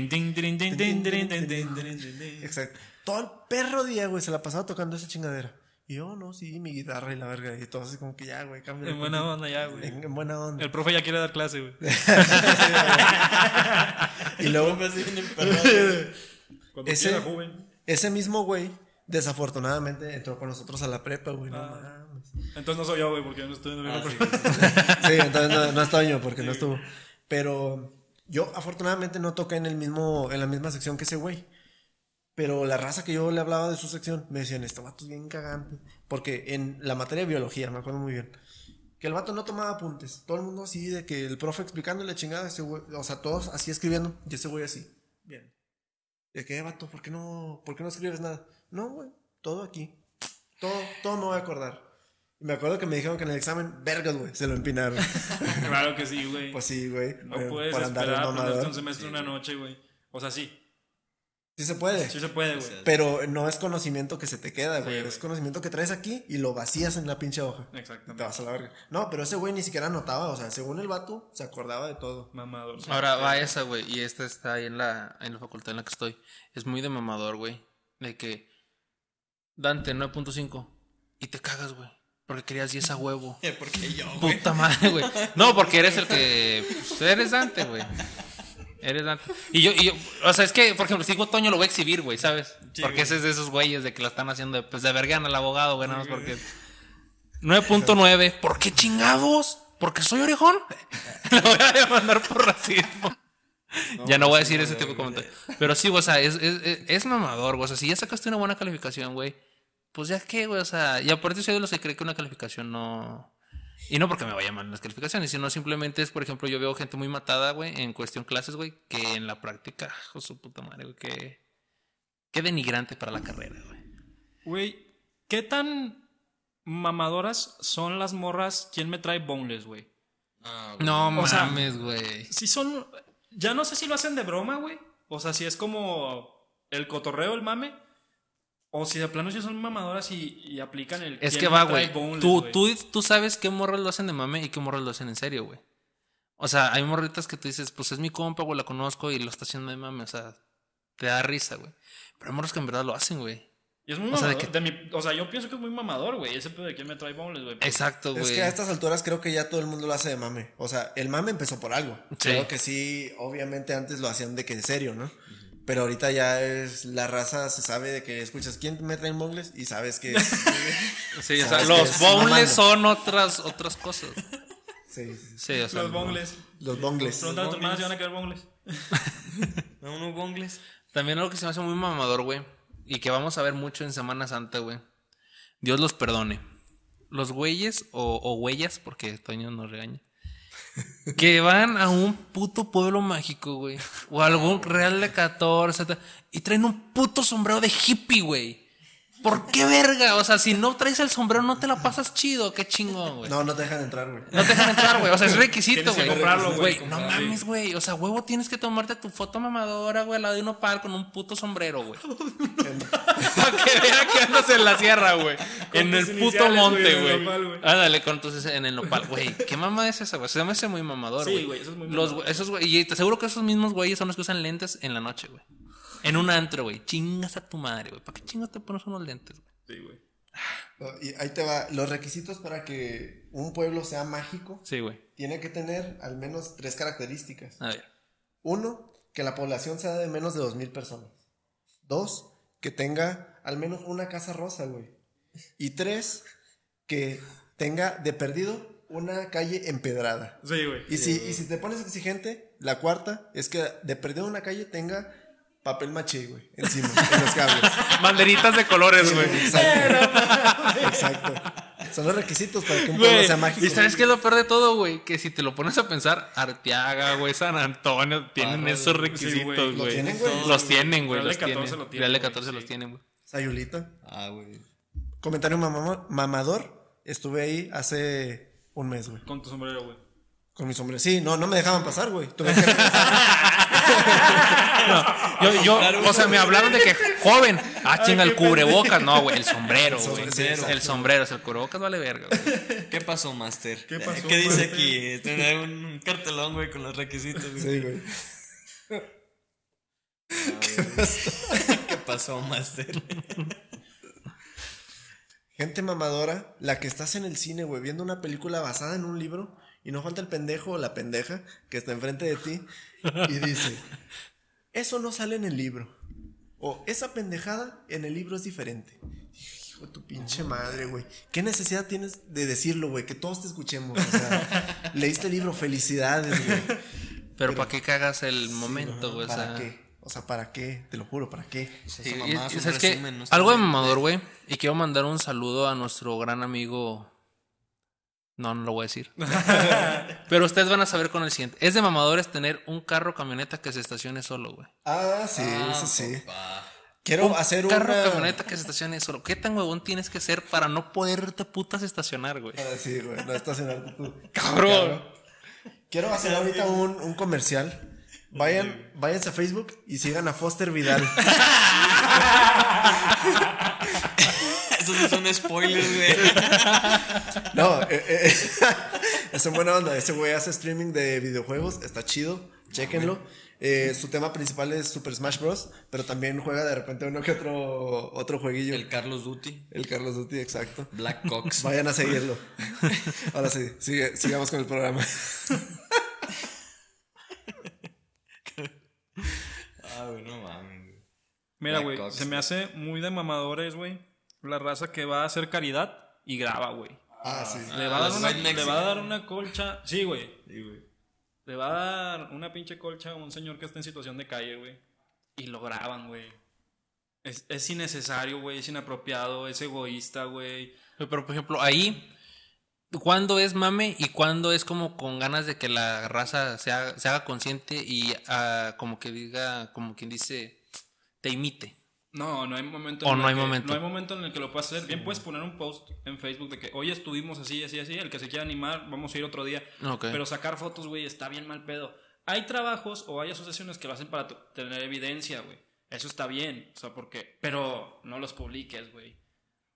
Exacto. Todo el perro día, güey, se la pasaba tocando esa chingadera. Y yo, no, sí, mi guitarra y la verga. Y todo así como que ya, güey, cambia. En buena onda ya, güey. En, buena onda. El profe ya quiere dar clase, güey. y luego... El profe así en el perro, Ese, joven. ese mismo güey desafortunadamente, entró con nosotros a la prepa, güey. No Ah. mames. Entonces no soy yo, güey, porque yo no estoy en el Ah, mismo sí, profe. Sí, entonces no, no es Toño, porque no estuvo. Pero yo, afortunadamente, no toqué en el mismo, en la misma sección que ese güey. Pero la raza que yo le hablaba de su sección, me decían, este vato es bien cagante. Porque en la materia de biología, me acuerdo muy bien. Que el vato no tomaba apuntes. Todo el mundo así, de que el profe explicándole chingada, ese güey, o sea, todos así escribiendo, y ese güey así. Bien. De que, "Eh, vato, ¿por qué no, por qué no escribes nada? No, güey, todo aquí. Todo, todo me voy a acordar. Y me acuerdo que me dijeron que en el examen, vergas, güey, se lo empinaron. Claro que sí, güey. pues sí, güey. no eh, puedes esperar a un semestre una noche, güey. O sea, sí. Sí se puede. Sí se puede, güey. Pero no es conocimiento que se te queda, güey. es conocimiento que traes aquí y lo vacías en la pinche hoja. Te Exactamente. vas a la verga. No, pero ese güey ni siquiera anotaba. O sea, según el vato, se acordaba de todo. Mamador. sí. Ahora va esa, güey, y esta está ahí en la, en la facultad en la que estoy. Es muy de mamador, güey. De que Dante 9.5 y te cagas, güey. Porque querías 10 a huevo. Porque yo, güey. Puta madre, güey. No, porque eres el que. Pues, eres Dante, güey. Eres Dante. Y yo, y yo, o sea, es que, por ejemplo, si digo Toño, lo voy a exhibir, güey, ¿sabes? Sí, porque güey. ese es de esos güeyes de que la están haciendo, de, pues de vergan al abogado, güey, nada más porque. 9.9. ¿Por qué chingados? ¿Porque soy orejón? Lo voy a demandar por racismo. Ya no voy a decir ese tipo de comentarios. Pero sí, güey, o sea, es, es, es, es mamador, güey. O sea, si ya sacaste una buena calificación, güey, pues ya qué, güey. O sea, y aparte soy de los que cree que una calificación no. Y no porque me vaya mal en las calificaciones, sino simplemente es, por ejemplo, yo veo gente muy matada, güey, en cuestión clases, güey, que en la práctica, hijo de su puta madre, güey, que. Qué denigrante para la carrera, güey. Güey, ¿qué tan mamadoras son las morras? ¿Quién me trae boneless, güey? Ah, güey. No O sea, mames, güey. Si son. Ya no sé si lo hacen de broma, güey. O sea, si es como el cotorreo, el mame. O si de plano sí son mamadoras y, y aplican el. Es ¿quién que va, güey. Tú, tú, tú sabes qué morras lo hacen de mame y qué morras lo hacen en serio, güey. O sea, hay morritas que tú dices, pues es mi compa, güey, la conozco y lo está haciendo de mame. O sea, te da risa, güey. Pero hay morras que en verdad lo hacen, güey. Y es muy o sea, de mamador. que- de mi- o sea, yo pienso que es muy mamador, güey. Ese pedo de quién me trae boneless, güey. Exacto, güey. Es que a estas alturas creo que ya todo el mundo lo hace de mame. O sea, el mame empezó por algo. Sí. Creo que sí, obviamente antes lo hacían de que en serio, ¿no? Pero ahorita ya es la raza, se sabe de que escuchas quién me trae mongles y sabes que es. Sí, o sea, los mamando. son otras, otras cosas. sí, sí, sí. O sea. Los bongles. Los bongles. Pregúntale a tu hermana si van a querer bongles. No, unos bongles. También algo que se me hace muy mamador, güey. Y que vamos a ver mucho en Semana Santa, güey. Dios los perdone. Los güeyes o, o huellas, porque Toño nos regaña. Que van a un puto pueblo mágico, güey. O algún real de 14. ta- Y traen un puto sombrero de hippie, güey. ¿Por qué verga? O sea, si no traes el sombrero, no te la pasas chido. Qué chingón, güey. No, no te dejan entrar, güey. No te dejan entrar, güey. O sea, es requisito, Tienes que güey. comprarlo, güey, Güey, no mames, güey. O sea, huevo, tienes que tomarte tu foto mamadora, güey, al lado de un opal con un puto sombrero, güey. Para que vea que andas en la sierra, güey. En el puto monte, güey, güey. güey. Ándale, con tus en el nopal, güey. ¿Qué mamá es esa, güey? Se me hace muy mamador, Sí, güey. güey, eso es muy Los, mamador. güey- esos, güey. Y te aseguro que esos mismos güeyes son los que usan lentes en la noche, güey. En un antro, güey. Chingas a tu madre, güey. ¿Para qué chingas te pones unos lentes, güey? Sí, güey. No, Y ahí te va. Los requisitos para que un pueblo sea mágico Sí, güey. tiene que tener al menos tres características. A ver. Uno, que la población sea de menos de dos mil personas. Dos, que tenga al menos una casa rosa, güey. Y tres, que tenga de perdido una calle empedrada. Sí, güey. Y si, y si te pones exigente, la cuarta es que de perdido una calle tenga papel maché, güey, encima, en los cables. Banderitas de colores, güey. Exacto. Exacto. Son los requisitos para que un pueblo sea mágico. ¿Y sabes qué es lo peor de todo, güey? Que si te lo pones a pensar, Arteaga, güey, San Antonio, tienen Parra, esos güey. requisitos, Sí, güey. ¿Los tienen, güey? Los tienen, güey. Real de Los 14 tienen. lo tienen, Real de güey, 14 los tienen, güey. Sayulita. Ah, güey. Comentario mamador. Estuve ahí hace un mes, güey. Con tu sombrero, güey. Con mi sombrero. Sí, no, no me dejaban pasar, güey. Tuve que Yo, yo, o sea, me hablaron de que joven, ah, chinga, el cubrebocas. No, güey, el sombrero, güey. El sombrero, o sea, el cubrebocas vale verga. ¿Qué pasó, Master? ¿Qué pasó, ¿Qué dice Master? aquí? Tener un cartelón, güey, con los requisitos. Sí, güey. ¿Qué pasó, Master? Gente mamadora, la que estás en el cine, güey, viendo una película basada en un libro y no falta el pendejo o la pendeja que está enfrente de ti y dice, eso no sale en el libro. O esa pendejada en el libro es diferente. Hijo de tu pinche madre, güey. ¿Qué necesidad tienes de decirlo, güey? Que todos te escuchemos. O sea, leíste el libro, felicidades, güey. Pero ¿para qué cagas el momento, güey? ¿Para sea, qué? O sea, ¿para qué? Te lo juro, ¿para qué? Sí, y- mamá y un está Algo de mamador, güey. Y quiero mandar un saludo a nuestro gran amigo. No, no lo voy a decir. Pero ustedes van a saber con el siguiente. Es de mamadores tener un carro camioneta que se estacione solo, güey. Ah, sí, eso sí. papá. Quiero hacer Carro una... camioneta que se estacione solo. ¿Qué tan huevón tienes que ser para no poderte putas estacionar, güey? Ah, sí, güey, no estacionarte tú. Cabrón. Quiero hacer ahorita un, un comercial. Vayan, váyanse a Facebook y sigan a Foster Vidal. Esos sí son spoilers, güey. No, eh, eh, es en buena onda. Ese güey hace streaming de videojuegos, está chido, chéquenlo. Eh, su tema principal es Super Smash Bros. Pero también juega de repente uno que otro, otro jueguillo. El El, Carlos Duty. Carlos Duty, exacto. Black Cox. Vayan a seguirlo. Ahora sí, sigue- sigamos con el programa. Ah, güey, no mames, güey. Mira, güey, se me hace muy de mamadores, güey. La raza que va a hacer caridad y graba, güey. Ah, sí. Le va, a dar los una, white le va a dar una colcha. Sí, güey. Sí, güey. Le va a dar una pinche colcha a un señor que está en situación de calle, güey. Y lo graban, güey. Es, es innecesario, güey. Es inapropiado. Es egoísta, güey. Pero, por ejemplo, ahí, ¿cuándo es mame y cuándo es como con ganas de que la raza se haga, se haga consciente y ah, como que diga, como quien dice, te imite? No, no hay momento. O en no hay que- momento. No hay momento en el que lo puedas hacer. Bien, puedes poner un post en Facebook de que hoy estuvimos así, así, así. El que se quiera animar, vamos a ir otro día. Ok. Pero sacar fotos, güey, está bien mal pedo. Hay trabajos o hay asociaciones que lo hacen para tener evidencia, güey. Eso está bien. O sea, porque. Pero no los publiques, güey.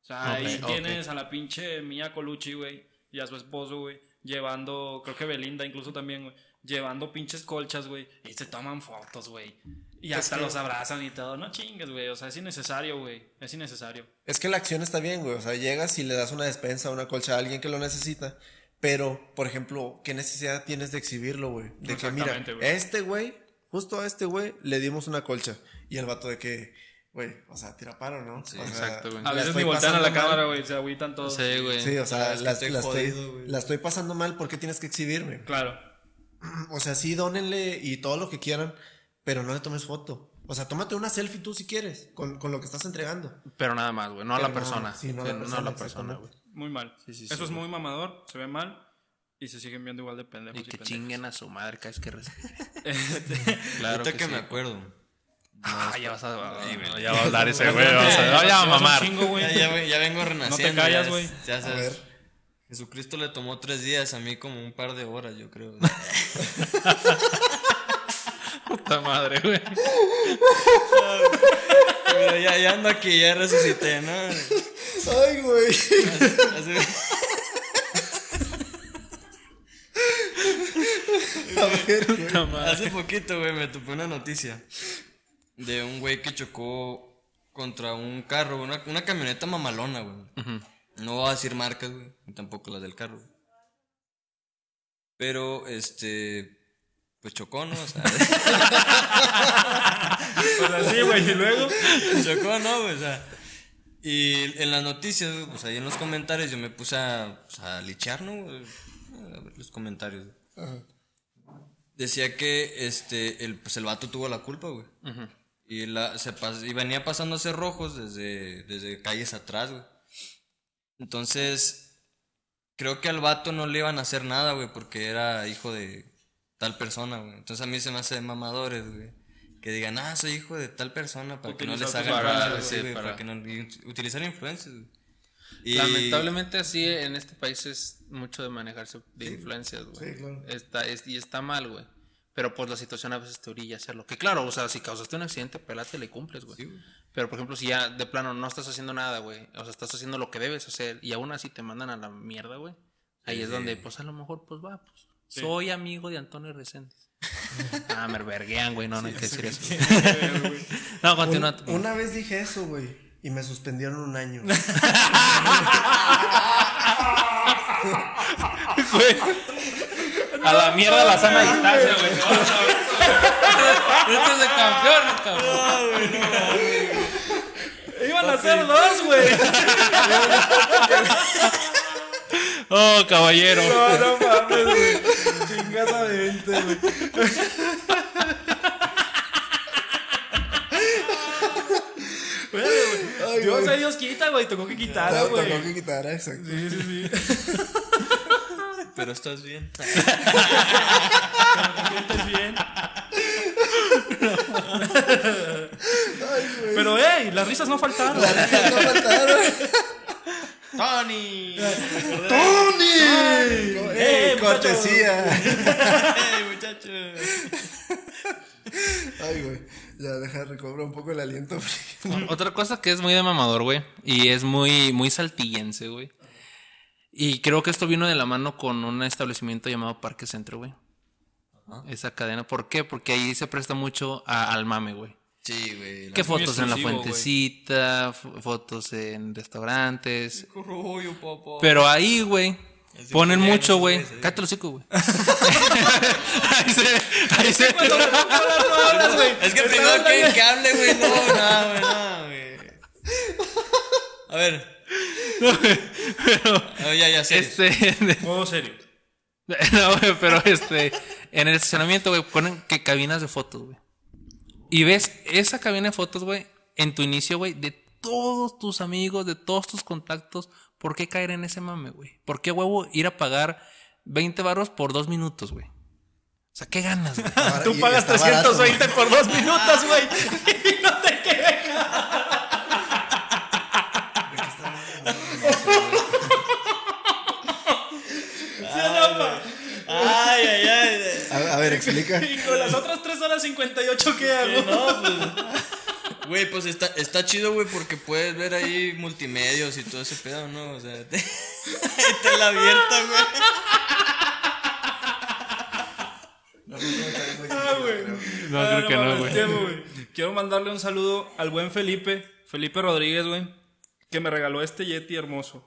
O sea, Ok, ahí tienes a la pinche Mia Colucci, güey. Y a su esposo, güey. Llevando. Creo que Belinda incluso también, güey. Llevando pinches colchas, güey. Y se toman fotos, güey. Y hasta que- los abrazan y todo. No chingues, güey. O sea, es innecesario, güey. Es innecesario. Es que la acción está bien, güey. O sea, llegas y le das una despensa, una colcha a alguien que lo necesita. Pero, por ejemplo, ¿qué necesidad tienes de exhibirlo, güey? De que, mira, güey. este güey, justo a este güey, le dimos una colcha. Y el vato de que, güey, o sea, tira paro, ¿no? Sí, O sea, exacto, güey. A veces ni voltean a la mal. cámara, güey. Se agüitan todos. Sí, güey. Sí, o sea, Ah, es que la, estoy la estoy, jodido, la estoy pasando mal, ¿por qué tienes que exhibirme? Claro. O sea, sí, dónenle y todo lo que quieran, pero no le tomes foto. O sea, tómate una selfie tú si quieres, con, con lo que estás entregando. Pero nada más, güey. No a la no, persona. sí, no a la persona, güey. Muy mal. Sí, sí, Eso sí, es muy mamador. Se ve mal. Y se siguen viendo igual de pendejos. Y que pendejos. chinguen a su madre cada vez que respire. Claro Ahorita que, que, sí. me acuerdo. Ah, ya vas a... güey. ya va a hablar ese Ya güey. te- vas a- ya- Ya va a mamar. chingo, güey. Ya, ya, ve- ya vengo renaciendo. callas, ya- güey. Ya sabes. ver. Jesucristo le tomó tres días, a mí como un par de horas, yo creo. Puta madre, güey. Pero ya, ya ando aquí, ya resucité, ¿no? Ay, güey. Hace- A ver, güey. Hace poquito, güey, me topé una noticia de un güey que chocó contra un carro, una, una camioneta mamalona, güey. No voy a decir marcas, güey, ni tampoco las del carro. güey. Pero, este, pues chocó, ¿no? O sea, Pues así, güey. Y luego. chocó, ¿no? O sea, y en las noticias, güey, pues ahí en los comentarios yo me puse a, pues, a lichar, ¿no? güey? A ver los comentarios. güey. Decía que este el, pues el vato tuvo la culpa, güey. Y, la, se pas- y venía pasándose rojos desde, desde calles atrás, güey. Entonces, creo que al vato no le iban a hacer nada, güey, porque era hijo de tal persona, güey. Entonces a mí se me hace de mamadores, güey. Que digan, ah, soy hijo de tal persona para que no les hagan nada, sí, güey, para- para que no utilizar influencias, güey. Y- Lamentablemente así en este país es mucho de manejarse de influencias, güey. Sí, claro. Está, es- y está mal, güey. Pero pues la situación a veces te orilla a hacerlo. Que claro, o sea, si causaste un accidente, pelátela y cumples, güey. Sí. Pero por ejemplo, si ya de plano no estás haciendo nada, güey. O sea, estás haciendo lo que debes hacer y aún así te mandan a la mierda, güey. Ahí Sí, es sí. donde, pues a lo mejor, pues va, pues. Soy amigo de Antonio Reséndiz. ah, me verguean, güey. No, no hay que decir eso. no, continúa. Un- una vez dije eso, güey, y me suspendieron un año. A la mierda la sana distancia, güey. Esto es de campeón, cabrón. Iban a ser dos, güey. Oh, caballero. No, no mames, güey. 20, güey. Dios güey. a Dios quita, güey. Tocó que quitar, Ah, güey. Tocó que quitara, exacto. Sí, sí, sí. Pero estás bien. Sientes bien. Pero, hey, las risas no faltaron. No faltaron. ¡Tony! ¡Tony! ¡Eh, ¡Eh, cortesía! ¡Hey, muchachos! Ay, güey. Ya, deja, recobra un poco el aliento. Otra cosa que es muy de mamador, güey. Y es muy, muy saltillense, güey. Y creo que esto vino de la mano con un establecimiento llamado Parque Centro, güey. Esa cadena. ¿Por qué? Porque ahí se presta mucho a- al mame, güey. Sí, güey. ¿Qué fotos en la fuentecita? fo- Fotos en restaurantes. rollo, papá. Pero ahí, güey, ponen mucho, güey. Cállate el hocico, güey. ahí se... Ahí se... Es que primero que, que hable, güey. No, nada, güey, nada, güey. A ver. A ver, ya, ya, sé. Este... Modo serio. No, güey, pero este, en el estacionamiento, güey, ponen que cabinas de fotos, güey. Y ves esa cabina de fotos, güey, en tu inicio, güey, de todos tus amigos, de todos tus contactos, ¿por qué caer en ese mame, güey? ¿Por qué, huevo, ir a pagar 20 barros por dos minutos, güey? O sea, ¿qué ganas, güey? Tú pagas está barato, 320 por dos minutos, güey. Y no te quejas. Ay, ay, ay. A, a ver, explica. Y con las otras 3 horas 58, ¿qué hago? No, pues. Güey, pues está, está chido, güey, porque puedes ver ahí multimedios y todo ese pedo, ¿no? O sea, te, te la abierta, güey. No, Ah, creo que no, güey. tiempo, güey. Quiero mandarle un saludo al buen Felipe, Felipe Rodríguez, güey, que me regaló este Yeti hermoso.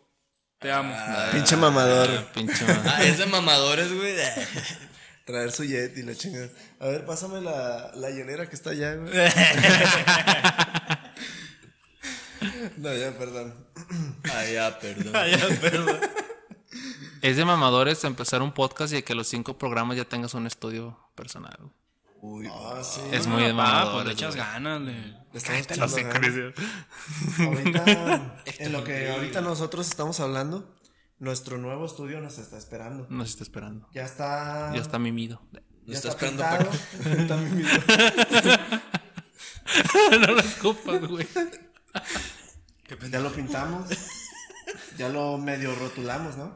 Te amo. Pinche mamador. Pinche madre. Ah, es de mamadores, güey. Traer su jet y la chingada. A ver, pásame la, la hielera que está allá, güey. No, ya, perdón. Ah, ya, perdón. Ay, ya, perdón. Es de mamadores empezar un podcast y de que los cinco programas ya tengas un estudio personal. güey. Uy, ah, sí. Es muy de Ah, pues le mamadores. echas güey. ganas, le. Le estamos Te lo sé, echando ganas. Cris. Ahorita, en lo que ahorita nosotros estamos hablando, nuestro nuevo estudio nos está esperando. Nos está esperando. Ya está. Ya está mimido. Ya está está esperando pintado. Está mimido. no lo escupas, güey. Ya lo pintamos. Ya lo medio rotulamos, ¿no?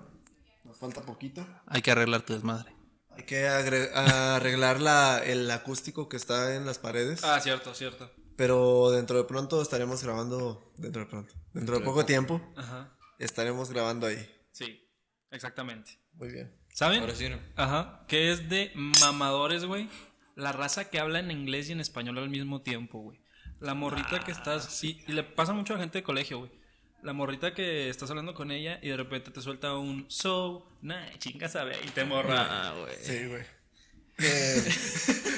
Nos falta poquito. Hay que arreglar tu desmadre. Hay que arreglar la, el acústico que está en las paredes. Ah, cierto, cierto. Pero dentro de pronto estaremos grabando. Dentro de pronto. Dentro de poco tiempo Ajá. estaremos grabando ahí. Sí, exactamente. Muy bien. ¿Saben? Ahora sí, ¿no? Ajá. Que es de mamadores, güey. La raza que habla en inglés y en español al mismo tiempo, güey. La morrita que estás. Y, y le pasa mucho a la gente de colegio, güey. La morrita que estás hablando con ella y de repente te suelta un so, nah, chinga sabe, y te morra. Ah, güey. Sí, güey.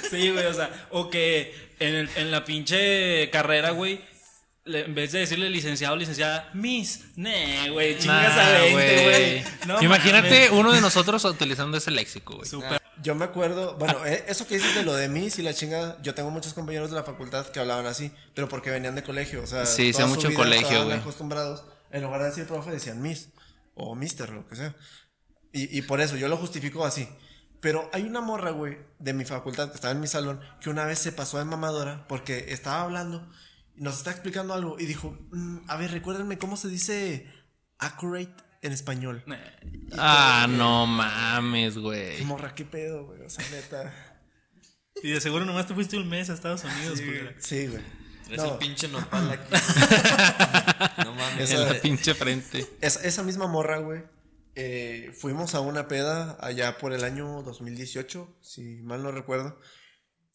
Sí, güey, o sea, o que en, el- en la pinche carrera, güey, le- en vez de decirle licenciado o licenciada, Miss, nah, güey, chingas a Nah, 20, güey. No Imagínate uno de nosotros utilizando ese léxico, güey. Yo me acuerdo, bueno, eh, eso que dices de lo de mí, y la chingada, yo tengo muchos compañeros de la facultad que hablaban así, pero porque venían de colegio, o sea, Sí, toda sé su mucho vida colegio, estaban güey. acostumbrados en lugar de decir profe decían miss o mister, lo que sea. Y, y por eso yo lo justifico así. Pero hay una morra, güey, de mi facultad que estaba en mi salón, que una vez se pasó de mamadora porque estaba hablando nos está explicando algo y dijo, "Mm, a ver, recuérdenme cómo se dice accurate en español. Ah, no mames, güey. Morra, qué pedo, güey, o sea, neta. Y de seguro nomás te fuiste un mes a Estados Unidos, culera. Sí, güey. Es No. el pinche nopal aquí. no mames. En Esa- la pinche frente. Esa, esa misma morra, güey. eh, fuimos a una peda allá por el año 2018, si mal no recuerdo.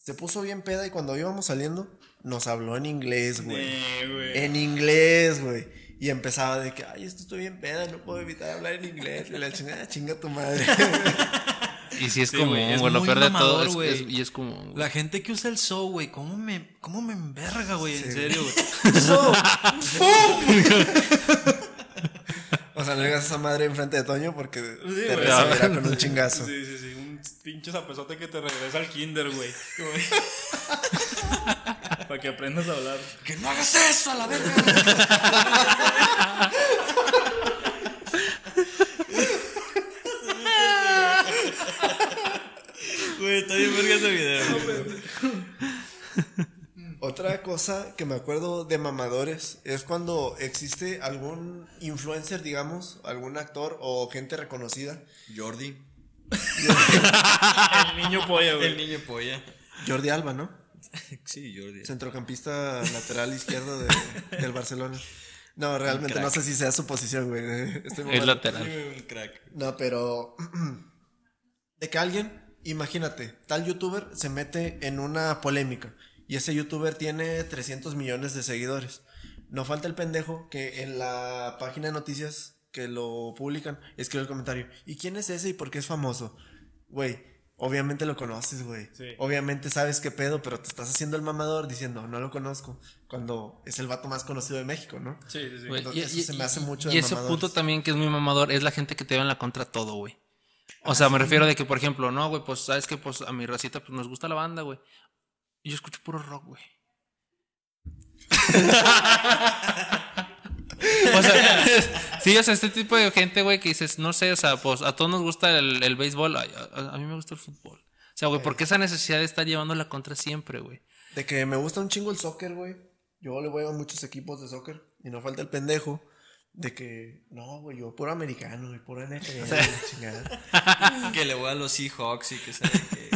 Se puso bien peda y cuando íbamos saliendo nos habló en inglés, güey. Eh, güey. En inglés, güey. Y empezaba de que, ay, esto estoy bien peda, no puedo evitar hablar en inglés. Y la chingada, chinga tu madre. Y si es Sí, como, güey, lo peor de todo es, y es como, La gente que usa el so, güey, ¿cómo me, cómo me enverga, güey? En serio, güey. So, o sea, no digas esa madre enfrente de Toño porque te recibirá con un chingazo. Sí, sí, pinche zapesote que te regresa al kinder, güey. Para que aprendas a hablar. ¡Que no hagas eso a la verga! Güey, está bien verga ese video. Otra cosa que me acuerdo de mamadores es cuando existe algún influencer, digamos, algún actor o gente reconocida. Jordi. El niño polla, El güey. niño polla. Jordi Alba, ¿no? Sí, Jordi. Centrocampista lateral izquierdo de- del Barcelona. No, realmente no sé si sea su posición, güey. Estoy es lateral. Un crack. No, pero de que alguien, imagínate, tal youtuber se mete en una polémica y ese youtuber tiene 300 millones de seguidores. No falta el pendejo que en la página de noticias que lo publican escribe el comentario. ¿Y quién es ese y por qué es famoso? Güey, obviamente lo conoces, güey. Sí. Obviamente sabes qué pedo, pero te estás haciendo el mamador diciendo, no lo conozco, cuando es el vato más conocido de México, ¿no? Sí, sí, sí. Entonces, eso se me hace mucho y de ese mamadores. punto también que es muy mamador es la gente que te va en la contra todo, güey. O sea, me refiero de que, por ejemplo, no, güey, pues sabes que pues a mi racita pues nos gusta la banda, güey. Y yo escucho puro rock, güey. o sea, sí, o sea, este tipo de gente, güey, que dices, no sé, o sea, pues a todos nos gusta el, el béisbol, a, a mí me gusta el fútbol. O sea, güey, ¿por qué esa necesidad de estar llevando la contra siempre, güey? De que me gusta un chingo el soccer, güey. Yo le voy a muchos equipos de soccer. Y no falta el pendejo. De que, no, güey, yo puro americano y puro NFL. chingada. Que le voy a los Seahawks y que sabe que.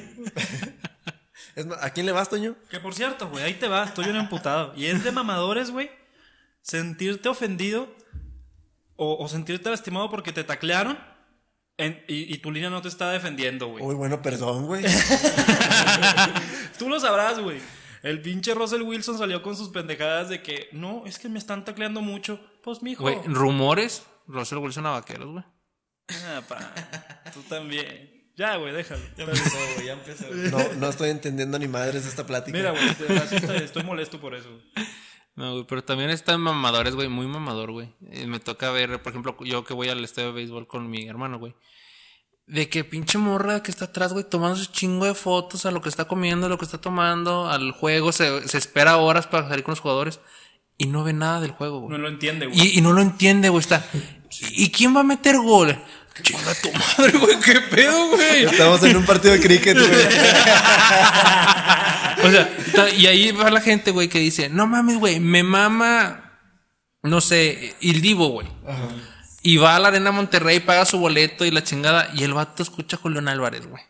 Es más, ¿A quién le vas, Toño? Que por cierto, güey, ahí te va, estoy un emputado. Y es de mamadores, güey, sentirte ofendido o, o sentirte lastimado porque te taclearon en- y, y tu línea no te está defendiendo, güey. Uy, bueno, perdón, güey. Tú lo sabrás, güey. El pinche Russell Wilson salió con sus pendejadas de que, no, es que me están tacleando mucho. Pues, mijo. Güey, rumores, Russell Wilson a vaqueros, güey. Ah, pa, tú también. Ya, güey, déjalo. Ya empezó, güey, ya empezó. No, no estoy entendiendo ni madres esta plática. Mira, güey, estoy, estoy molesto por eso. No, güey, pero también están mamadores, güey, muy mamador, güey. Eh, me toca ver, por ejemplo, yo que voy al estadio de béisbol con mi hermano, güey. De que pinche morra que está atrás, güey, tomando su chingo de fotos a lo que está comiendo, a lo que está tomando, al juego, se, se espera horas para salir con los jugadores y no ve nada del juego, güey. No lo entiende, güey. Y, y no lo entiende, güey, está. ¿Y quién va a meter gol? Chinga tu madre, güey, qué pedo, güey. Estamos en un partido de cricket, güey. O sea, y ahí va la gente, güey, que dice, no mames, güey, me mama, no sé, el Divo, güey. Y va a la Arena Monterrey, paga su boleto y la chingada, y el vato escucha a Julián Álvarez, güey.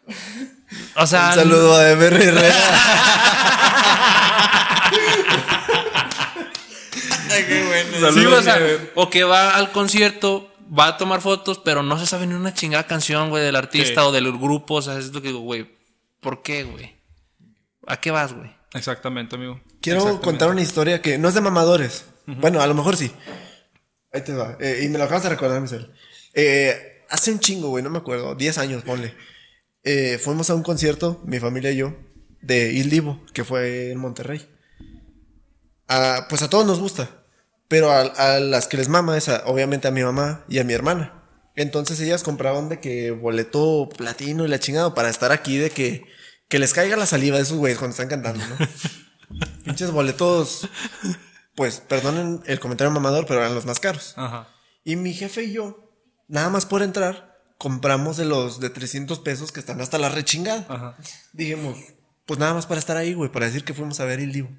O sea, Un saludo a Emer Herrera. Ay, qué bueno. sí, o sea, o que va al concierto, va a tomar fotos, pero no se sabe ni una chingada canción, güey, del artista Sí. o del grupo, o sea, es lo que digo, güey, ¿por qué, güey? ¿A qué vas, güey? Exactamente, amigo. Quiero Exactamente. contar una historia que no es de mamadores. Bueno, a lo mejor sí. Ahí te va. Eh, y me lo acabas de recordar, Michelle. Eh, hace un chingo, güey, no me acuerdo. 10 años, ponle. Eh, fuimos a un concierto, mi familia y yo, de Il Divo, que fue en Monterrey. Ah, pues a todos nos gusta. Pero a, a las que les mama es a- obviamente a mi mamá y a mi hermana. Entonces ellas compraban de que boleto platino y la chingada para estar aquí, de que, que les caiga la saliva de esos güeyes cuando están cantando, ¿no? Pinches boletos pues, perdonen el comentario mamador, pero eran los más caros. Ajá. Y mi jefe y yo, nada más por entrar, compramos de los de 300 pesos que están hasta la rechingada. Ajá. Dijimos, pues nada más para estar ahí, güey, para decir que fuimos a ver el Divo.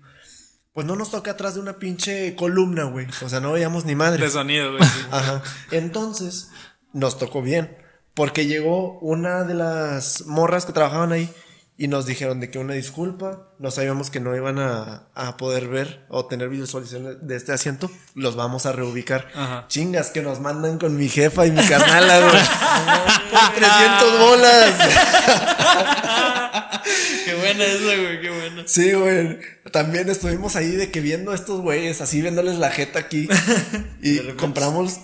Pues no nos toca atrás de una pinche columna, güey. O sea, no veíamos ni madre. De sonido, güey. sí. Ajá. Entonces, nos tocó bien. Porque llegó una de las morras que trabajaban ahí y nos dijeron de que una disculpa, no sabíamos que no iban a, a poder ver o tener visualización de este asiento, los vamos a reubicar. Ajá. Chingas que nos mandan con mi jefa y mi carnala, güey. Por 300 bolas. Qué buena esa, güey, qué buena. Sí, güey. También estuvimos ahí de que viendo a estos güeyes, así viéndoles la jeta aquí. Y compramos.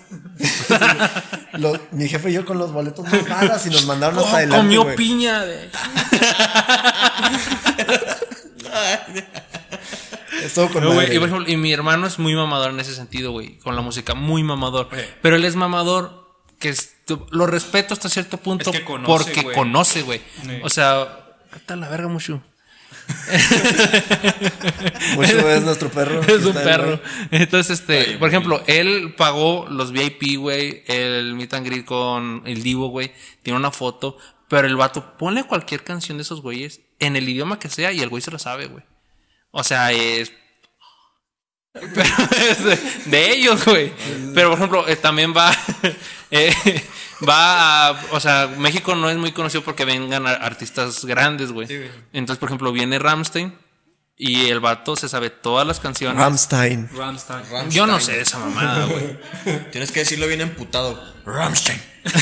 Mi jefe y yo con los boletos más malas y nos mandaron hasta Oh, adelante. comió güey. piña. de- Estuvo con No, güey, y, por güey. ejemplo, y mi hermano es muy mamador en ese sentido, güey. Con la música, muy mamador. Pero él es mamador que es- lo respeto hasta cierto punto Es que conoce, porque conoce, güey. Sí. O sea, está la verga, Mushu. Mucho es nuestro perro. Es un el perro. Entonces, este, Ay, por ejemplo, él pagó los VIP, güey, el meet and greet con el Divo, güey. Tiene una foto, pero el vato pone cualquier canción de esos güeyes en el idioma que sea y el güey se lo sabe, güey. O sea, es. Pero es de, ellos, güey. Pero por ejemplo, eh, también va. eh, va a. O sea, México no es muy conocido porque vengan a- artistas grandes, güey. Sí, güey. Entonces, por ejemplo, viene Ramstein y el vato se sabe todas las canciones. Rammstein. Rammstein. Yo no sé de esa mamada, güey. Tienes que decirlo bien emputado. Rammstein.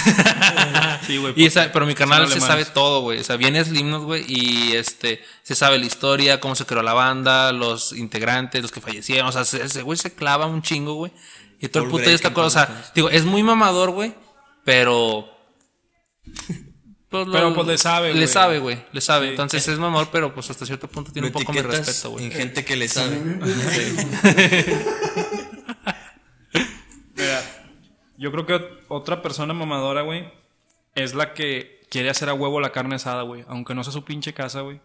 Sí, güey. Pero mi canal se sabe todo, güey. O sea, viene Slimnos, güey, y este se sabe la historia, cómo se creó la banda, los integrantes, los que fallecieron. O sea, se- ese güey se clava un chingo, güey. Y todo el puto está Breaking, con- O sea, digo, es muy mamador, güey, pero. Pues, lo- Pero, pues, le sabe, Le güey. sabe, güey. Le sabe. Sí. Entonces es mamador, pero pues hasta cierto punto tiene un poco mi etiquetas respeto, güey. En gente que le sabe. Mira, yo creo que otra persona mamadora, güey, es la que quiere hacer a huevo la carne asada, güey. Aunque no sea su pinche casa, güey.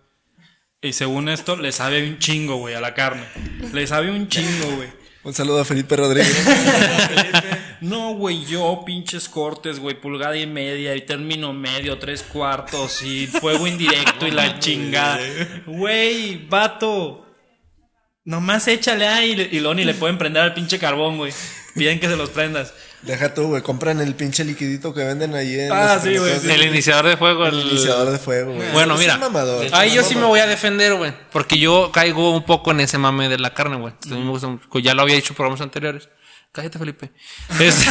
Y según esto, le sabe un chingo, güey, a la carne. Le sabe un chingo, güey. Un saludo a Felipe Rodríguez. No, güey, yo pinches cortes, güey, pulgada y media y término medio, tres cuartos y fuego indirecto y la chingada. Güey, vato. Nomás échale ahí y, le- y luego ni le pueden prender al pinche carbón, güey. Piden que se los prendas. Deja tú, güey. Compran el pinche liquidito que venden ahí en. Ah, sí, güey. El iniciador de fuego, El el, iniciador de fuego, güey. Bueno, Es mira. Ahí yo sí me voy a defender, güey. Porque yo caigo un poco en ese mame de la carne, güey. Ya lo había dicho en programas anteriores. Cállate, Felipe. Este,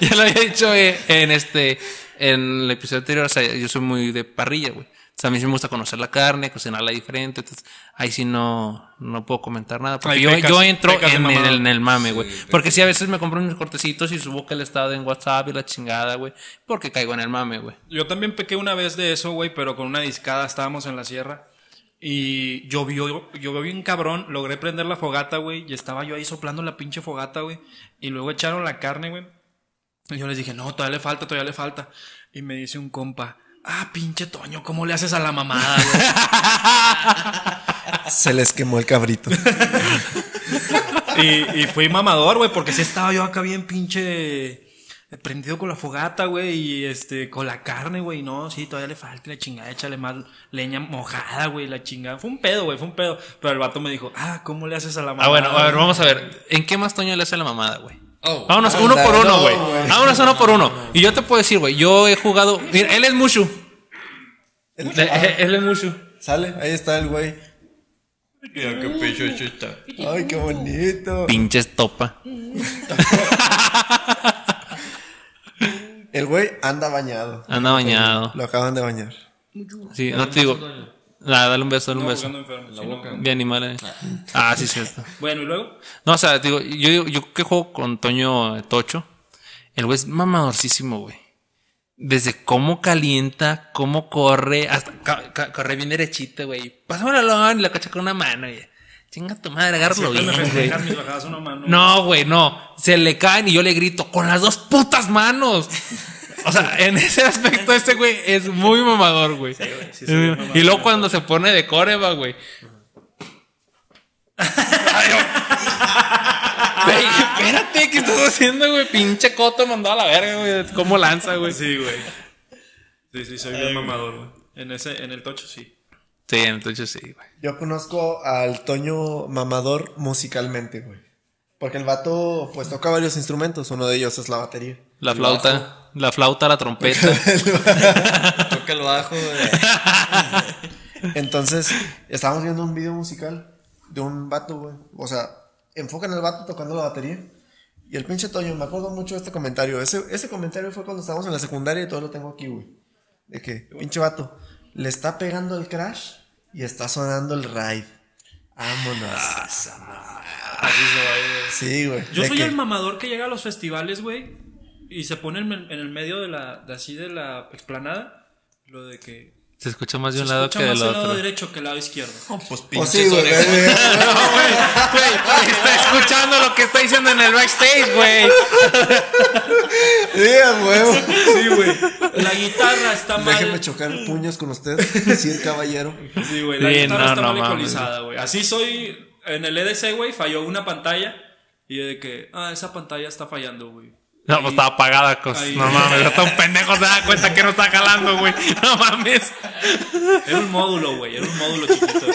ya lo había dicho eh, en este. En el episodio anterior. O sea, yo soy muy de parrilla, güey. O sea, a mí sí me gusta conocer la carne, cocinarla diferente. Entonces, ahí sí no, no puedo comentar nada. Porque yo, pecas- yo entro en, el, en el mame, güey. Porque sí, a veces me compro unos cortecitos y subo que el estado en WhatsApp y la chingada, güey. Porque caigo en el mame, güey. Yo también pequé una vez de eso, güey, pero con una discada estábamos en la sierra. Y llovió, llovió bien cabrón. Logré prender la fogata, güey. Y estaba yo ahí soplando la pinche fogata, güey. Y luego echaron la carne, güey. Y yo les dije, no, todavía le falta, todavía le falta. Y me dice un compa, ah, pinche Toño, ¿cómo le haces a la mamada, güey? Se les quemó el cabrito. y, y fui mamador, güey, porque sí estaba yo acá bien pinche prendido con la fogata, güey, y este, con la carne, güey, no, sí, todavía le falta y la chingada, échale más leña mojada, güey, la chingada. Fue un pedo, güey, fue un pedo. Pero el vato me dijo, ah, ¿cómo le haces a la mamada? Ah, bueno, a ver, güey?" vamos a ver. ¿En qué más Toño le hace la mamada, güey? Oh. Vámonos anda, uno por uno, no, güey. Vámonos uno por uno. Y yo te puedo decir, güey, yo he jugado. Mira, él es Mushu. Él es Mushu. Sale, ahí está el güey. Mira qué pechocho está. Ay, qué bonito. Pinches topa. El güey anda bañado. Anda bañado. Lo acaban de bañar. Sí, no te digo. Nada, dale un beso, dale un No, beso. enfermo, sí, no. Bien animal, eh. Ah, sí, cierto. Bueno, y luego, No, o sea, digo, yo, yo que juego con Toño Tocho, el güey es mamadorcísimo, güey. Desde cómo calienta, cómo corre, hasta ca- ca- corre bien derechito, güey. Pásame el balón y la cacha con una mano, güey. Chinga tu madre, agárralo bien, me güey. festejan mis bajadas una mano. No, güey, no. Se le caen y yo le grito con las dos putas manos. O sea, en ese aspecto este güey es muy mamador, güey. sí, sí, mamador. y luego cuando se pone de coreba, güey. Güey, espérate, ¿qué estás haciendo, güey? Pinche coto mandó a la verga, güey. ¿Cómo lanza, güey? Sí, güey. Sí, sí, soy bien mamador, güey. En ese, en el tocho sí. Sí, entonces sí, güey. Yo conozco al Toño mamador musicalmente, güey. Porque el vato, pues, toca varios instrumentos. Uno de ellos es la batería. La flauta, la flauta, la trompeta. Toca el bajo, güey. Entonces, estábamos viendo un video musical de un vato, güey. O sea, enfocan al vato tocando la batería. Y el pinche Toño, me acuerdo mucho de este comentario. Ese, ese comentario fue cuando estábamos en la secundaria y todo lo tengo aquí, güey. De que, pinche vato, le está pegando el crash y está sonando el ride. Vámonos. Sí, güey. Yo soy que- el mamador que llega a los festivales, güey, y se pone en el, en el medio de la, de así de la explanada, lo de que Se escucha más de se un lado escucha que más del el lado otro. derecho que el lado izquierdo. Pues Pues pinches sí, güey. güey. Güey, está escuchando lo que está diciendo en el backstage, güey. Sí, huevo. Sí, güey. La guitarra está mal. Déjeme chocar puños con usted, Sir Caballero. Sí, güey. La Sí, guitarra no, está no mal ecualizada, güey. Así soy en el EDC, güey, falló una pantalla y de que, ah, esa pantalla está fallando, güey. No, pues estaba apagada. cos- Ahí. No mames, hasta un pendejo se da cuenta que no está jalando, güey. No mames. Era un módulo, güey. Era un módulo chiquito.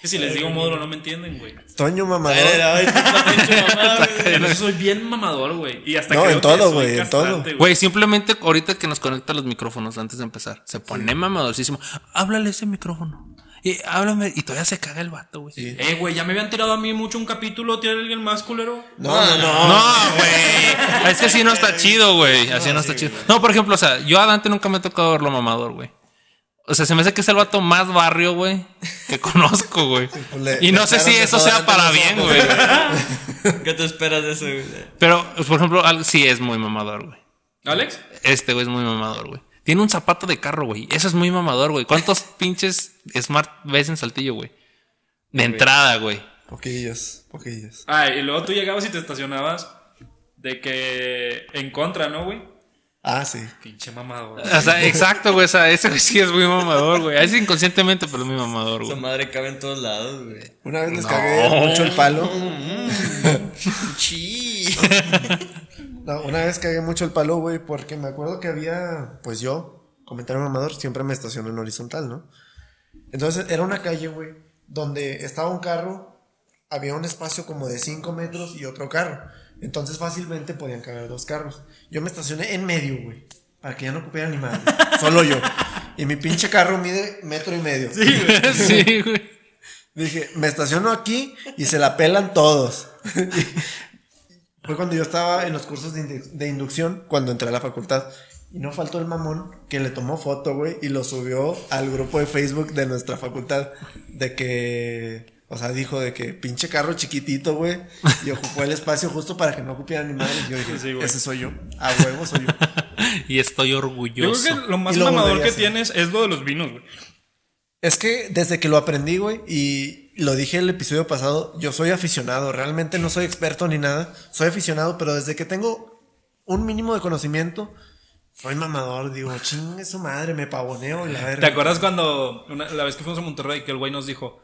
Que si les digo módulo no me entienden, güey. Toño mamador. ay, ay. Yo soy bien mamador, güey. Y hasta No, creo en todo, güey, en todo. Güey, simplemente ahorita que nos conecta los micrófonos antes de empezar, se pone mamadorcísimo. Háblale ese micrófono. Y háblame. Y todavía se caga el vato, güey. Eh, güey, ya me habían tirado a mí mucho un capítulo. ¿Tiene alguien más culero? No, no, no. No, güey. Es que así no está chido, güey. Así no está chido. No, por ejemplo, o sea, yo a Dante nunca me ha tocado verlo mamador, güey. O sea, se me hace que es el vato más barrio, güey, que conozco, güey. pues Y no sé si eso sea para bien, güey. ¿Qué te esperas de eso, güey? Pero, por ejemplo, al- sí es muy mamador, güey. ¿Alex? Este güey es muy mamador, güey. Tiene un zapato de carro, güey. Eso es muy mamador, güey. ¿Cuántos pinches Smart ves en Saltillo, güey? De entrada, güey. Poquillos, poquillos. Ah, y luego tú llegabas y te estacionabas de que en contra, ¿no, güey? Ah, sí. Pinche mamador. O sea, exacto, güey. O sea, ese güey sí es muy mamador, güey. Es inconscientemente, pero es muy mamador, Esa güey. madre cabe en todos lados, güey. Una vez les cagué mucho el palo. Sí. No, una vez cagué mucho el palo, güey, porque me acuerdo que había, pues yo, comentario mamador, siempre me estaciono en horizontal, ¿no? Entonces era una calle, güey, donde estaba un carro, había un espacio como de 5 metros y otro carro. Entonces fácilmente podían caber dos carros. Yo me estacioné en medio, güey, para que ya no ocupiera ni madre. Solo yo. Y mi pinche carro mide metro y medio. Sí, güey. Dije, me estaciono aquí y se la pelan todos. Fue cuando yo estaba en los cursos de, indu- de inducción, cuando entré a la facultad. Y no faltó el mamón que le tomó foto, güey, y lo subió al grupo de Facebook de nuestra facultad. De que, o sea, dijo de que pinche carro chiquitito, güey, y ocupó el espacio justo para que no ocupiera ni madre. Y yo dije, Sí, ese soy yo. A huevo soy yo. Y estoy Yo orgulloso. creo que lo más lo mamador que tienes es lo de los vinos, güey. Es que desde que lo aprendí, güey, y lo dije el episodio pasado, yo soy aficionado, realmente no soy experto ni nada, soy aficionado, pero desde que tengo un mínimo de conocimiento, soy mamador, digo, chingue su madre, me pavoneo la verga. ¿Te acuerdas cuando una- la vez que fuimos a Monterrey que el güey nos dijo,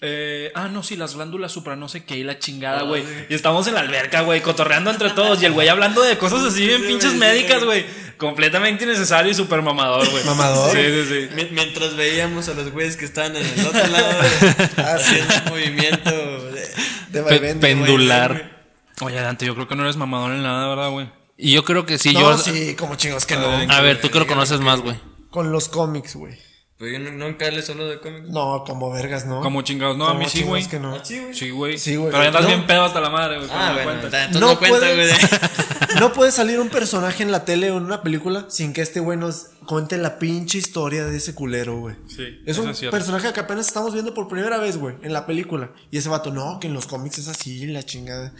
eh, ah, no, sí, las glándulas supra, no sé qué, y la chingada, güey. Y estamos en la alberca, güey, cotorreando entre todos. Y el güey hablando de cosas así bien pinches médicas, güey. Completamente innecesario y súper mamador, güey. Mamador. Sí, sí, sí. Mi- Mientras veíamos a los güeyes que estaban en el otro lado, güey, Ah, haciendo un movimiento de- De Pe- vaivén, de pendular. Oye, Dante, yo creo que no eres mamador en nada, ¿verdad, güey? Y yo creo que sí, No, yo. sí, como chingos que no. A ver, tú que lo conoces más, güey. Con los cómics, güey. Pues yo no- nunca le solo de cómics. No, como vergas, ¿no? Como chingados. No, a mí sí, güey. que no. Ah, sí, güey. Sí, güey. Sí, güey. Pero ya estás No. bien pedo hasta la madre, güey. Ah, bueno, entonces No no, cuenta, puede- güey. No puede salir un personaje en la tele o en una película sin que este güey nos cuente la pinche historia de ese culero, güey. Sí, Es un es personaje que apenas estamos viendo por primera vez, güey, en la película. Y ese vato, no, que en los cómics es así, la chingada.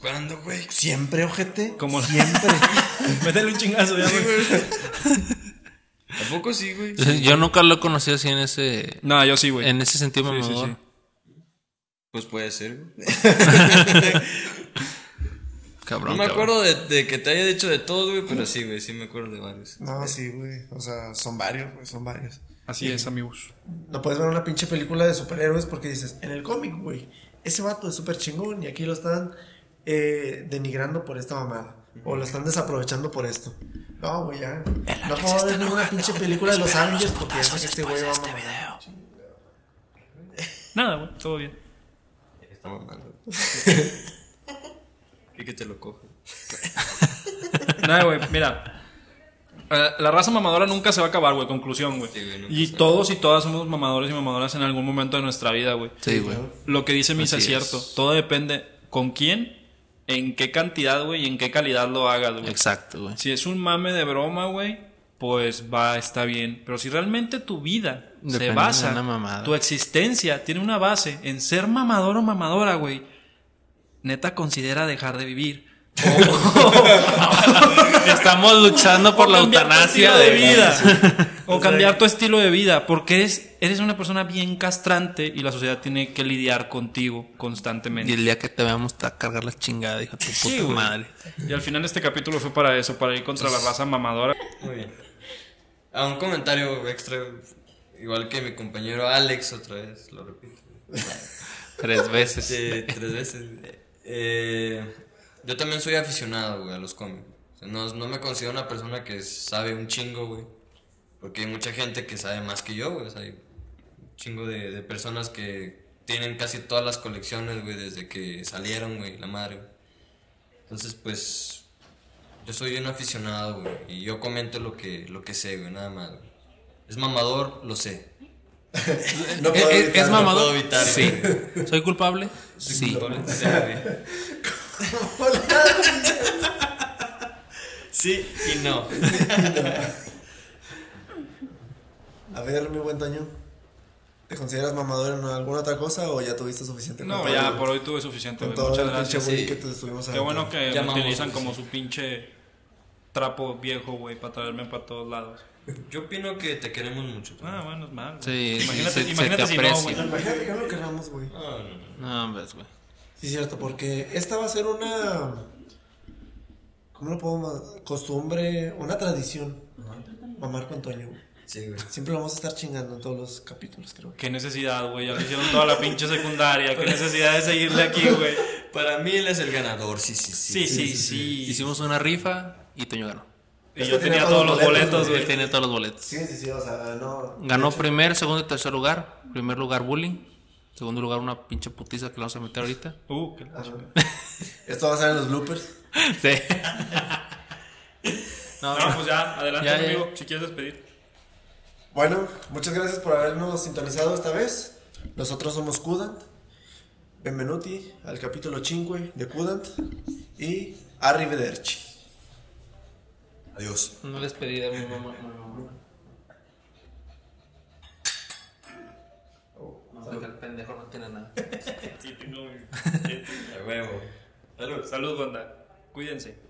¿Cuándo, güey? Siempre, ojete. Como- Siempre. Métele un chingazo ya, güey. ¿A poco sí, güey? Yo nunca lo he conocido así en ese. No, yo sí, güey. En ese sentido, Sí, sí, mamador. sí. Pues puede ser, güey. Cabrón. No me cabrón. acuerdo de, de que te haya dicho de todo, güey, pero sí, güey, sí me acuerdo de varios. no, sí, güey. O sea, son varios, güey, son varios. Así es, amigos. No puedes ver una pinche película de superhéroes porque dices, en el cómic, güey, ese vato es súper chingón y aquí lo están eh, denigrando por esta mamada. O lo están desaprovechando por esto. No, güey, ya. No puedo ver ninguna pinche película de los Avengers porque ya sé que este güey va a mamar. Nada, güey, todo bien. Está mamando. y que te lo coge. Nada, güey, mira. eh, La raza mamadora nunca se va a acabar, güey. Conclusión, güey. Sí, güey, nunca y todos y todas somos mamadores y mamadoras en algún momento de nuestra vida, güey. Sí, güey. Lo que dice Misa es cierto. Todo depende con quién, en qué cantidad, güey, y en qué calidad lo hagas, güey. Exacto, güey. Si es un mame de broma, güey, pues va, está bien. Pero si realmente tu vida Depende se de basa, una tu existencia tiene una base en ser mamador o mamadora, güey, neta considera dejar de vivir. Estamos luchando por O la eutanasia de vida. o cambiar tu estilo de vida. Porque eres, eres una persona bien castrante y la sociedad tiene que lidiar contigo constantemente. Y el día que te veamos te va a cargar la chingada, hijo de tu Sí, puta güey. madre. Y al final este capítulo fue para eso, para ir contra la raza mamadora. Muy bien. Ah, un comentario extra. Igual que mi compañero Alex, otra vez, lo repito. Tres veces. Sí, tres veces. Eh, yo también soy aficionado, güey, a los cómics. O sea, no, no me considero una persona que sabe un chingo, güey. Porque hay mucha gente que sabe más que yo, güey. O sea, hay un chingo de, de personas que tienen casi todas las colecciones, güey, desde que salieron, güey, la madre, güey. Entonces, pues, yo soy un aficionado, güey. Y yo comento lo que, lo que sé, güey, nada más, güey. Es mamador, lo sé. No ¿Es, puedo es- evitarlo. es mamador? puedo evitar, sí. ¿Soy culpable? Sí. Sí, güey. Sí y no. A ver, mi buen Toño. ¿Te consideras mamador en alguna otra cosa o ya tuviste suficiente? No, ya el- por hoy tuve suficiente, Con todo Muchas el gracias. sí. que te estuvimos Qué bueno que me Llamamos, utilizan como su pinche trapo viejo, güey, para traerme para todos lados. Yo opino que te queremos mucho. Ah, bueno, es mal. Sí, imagínate, se- se imagínate te si no, güey. Imagínate que no lo queramos, güey. No, no, no. No, hombre, güey. Sí, es cierto, porque esta va a ser una. ¿Cómo lo puedo ma- Costumbre, una tradición. Mamar con Toño, güey. Sí, güey. Siempre lo vamos a estar chingando en todos los capítulos, creo. Qué necesidad, güey. Ya lo hicieron toda la pinche secundaria. Qué necesidad de seguirle aquí, güey. Para mí él es el ganador, sí, sí, sí. Sí, sí, sí. Hicimos una rifa y Toño ganó. Y Es yo tenía tenía todos los boletos, boletos, Él güey. tiene todos los boletos. Sí, sí, sí, o sea, ganó. Ganó primer, segundo y tercer lugar. Primer lugar, bullying. Segundo lugar, una pinche putiza que le vamos a meter ahorita. Uh, qué la chingada. Esto va a ser en los bloopers. Sí. No, No, pues ya, adelante, Ya, ya, amigo, si quieres despedir. Bueno, muchas gracias por habernos sintonizado esta vez. Nosotros somos Kudant. Benvenuti al capítulo 5 de Kudant. Y arrivederci. Adiós. Una despedida, mi mamá. mi mamá. No, que el pendejo no tiene nada. Sí, tengo. A huevo. Salud. Salud, banda. Cuídense.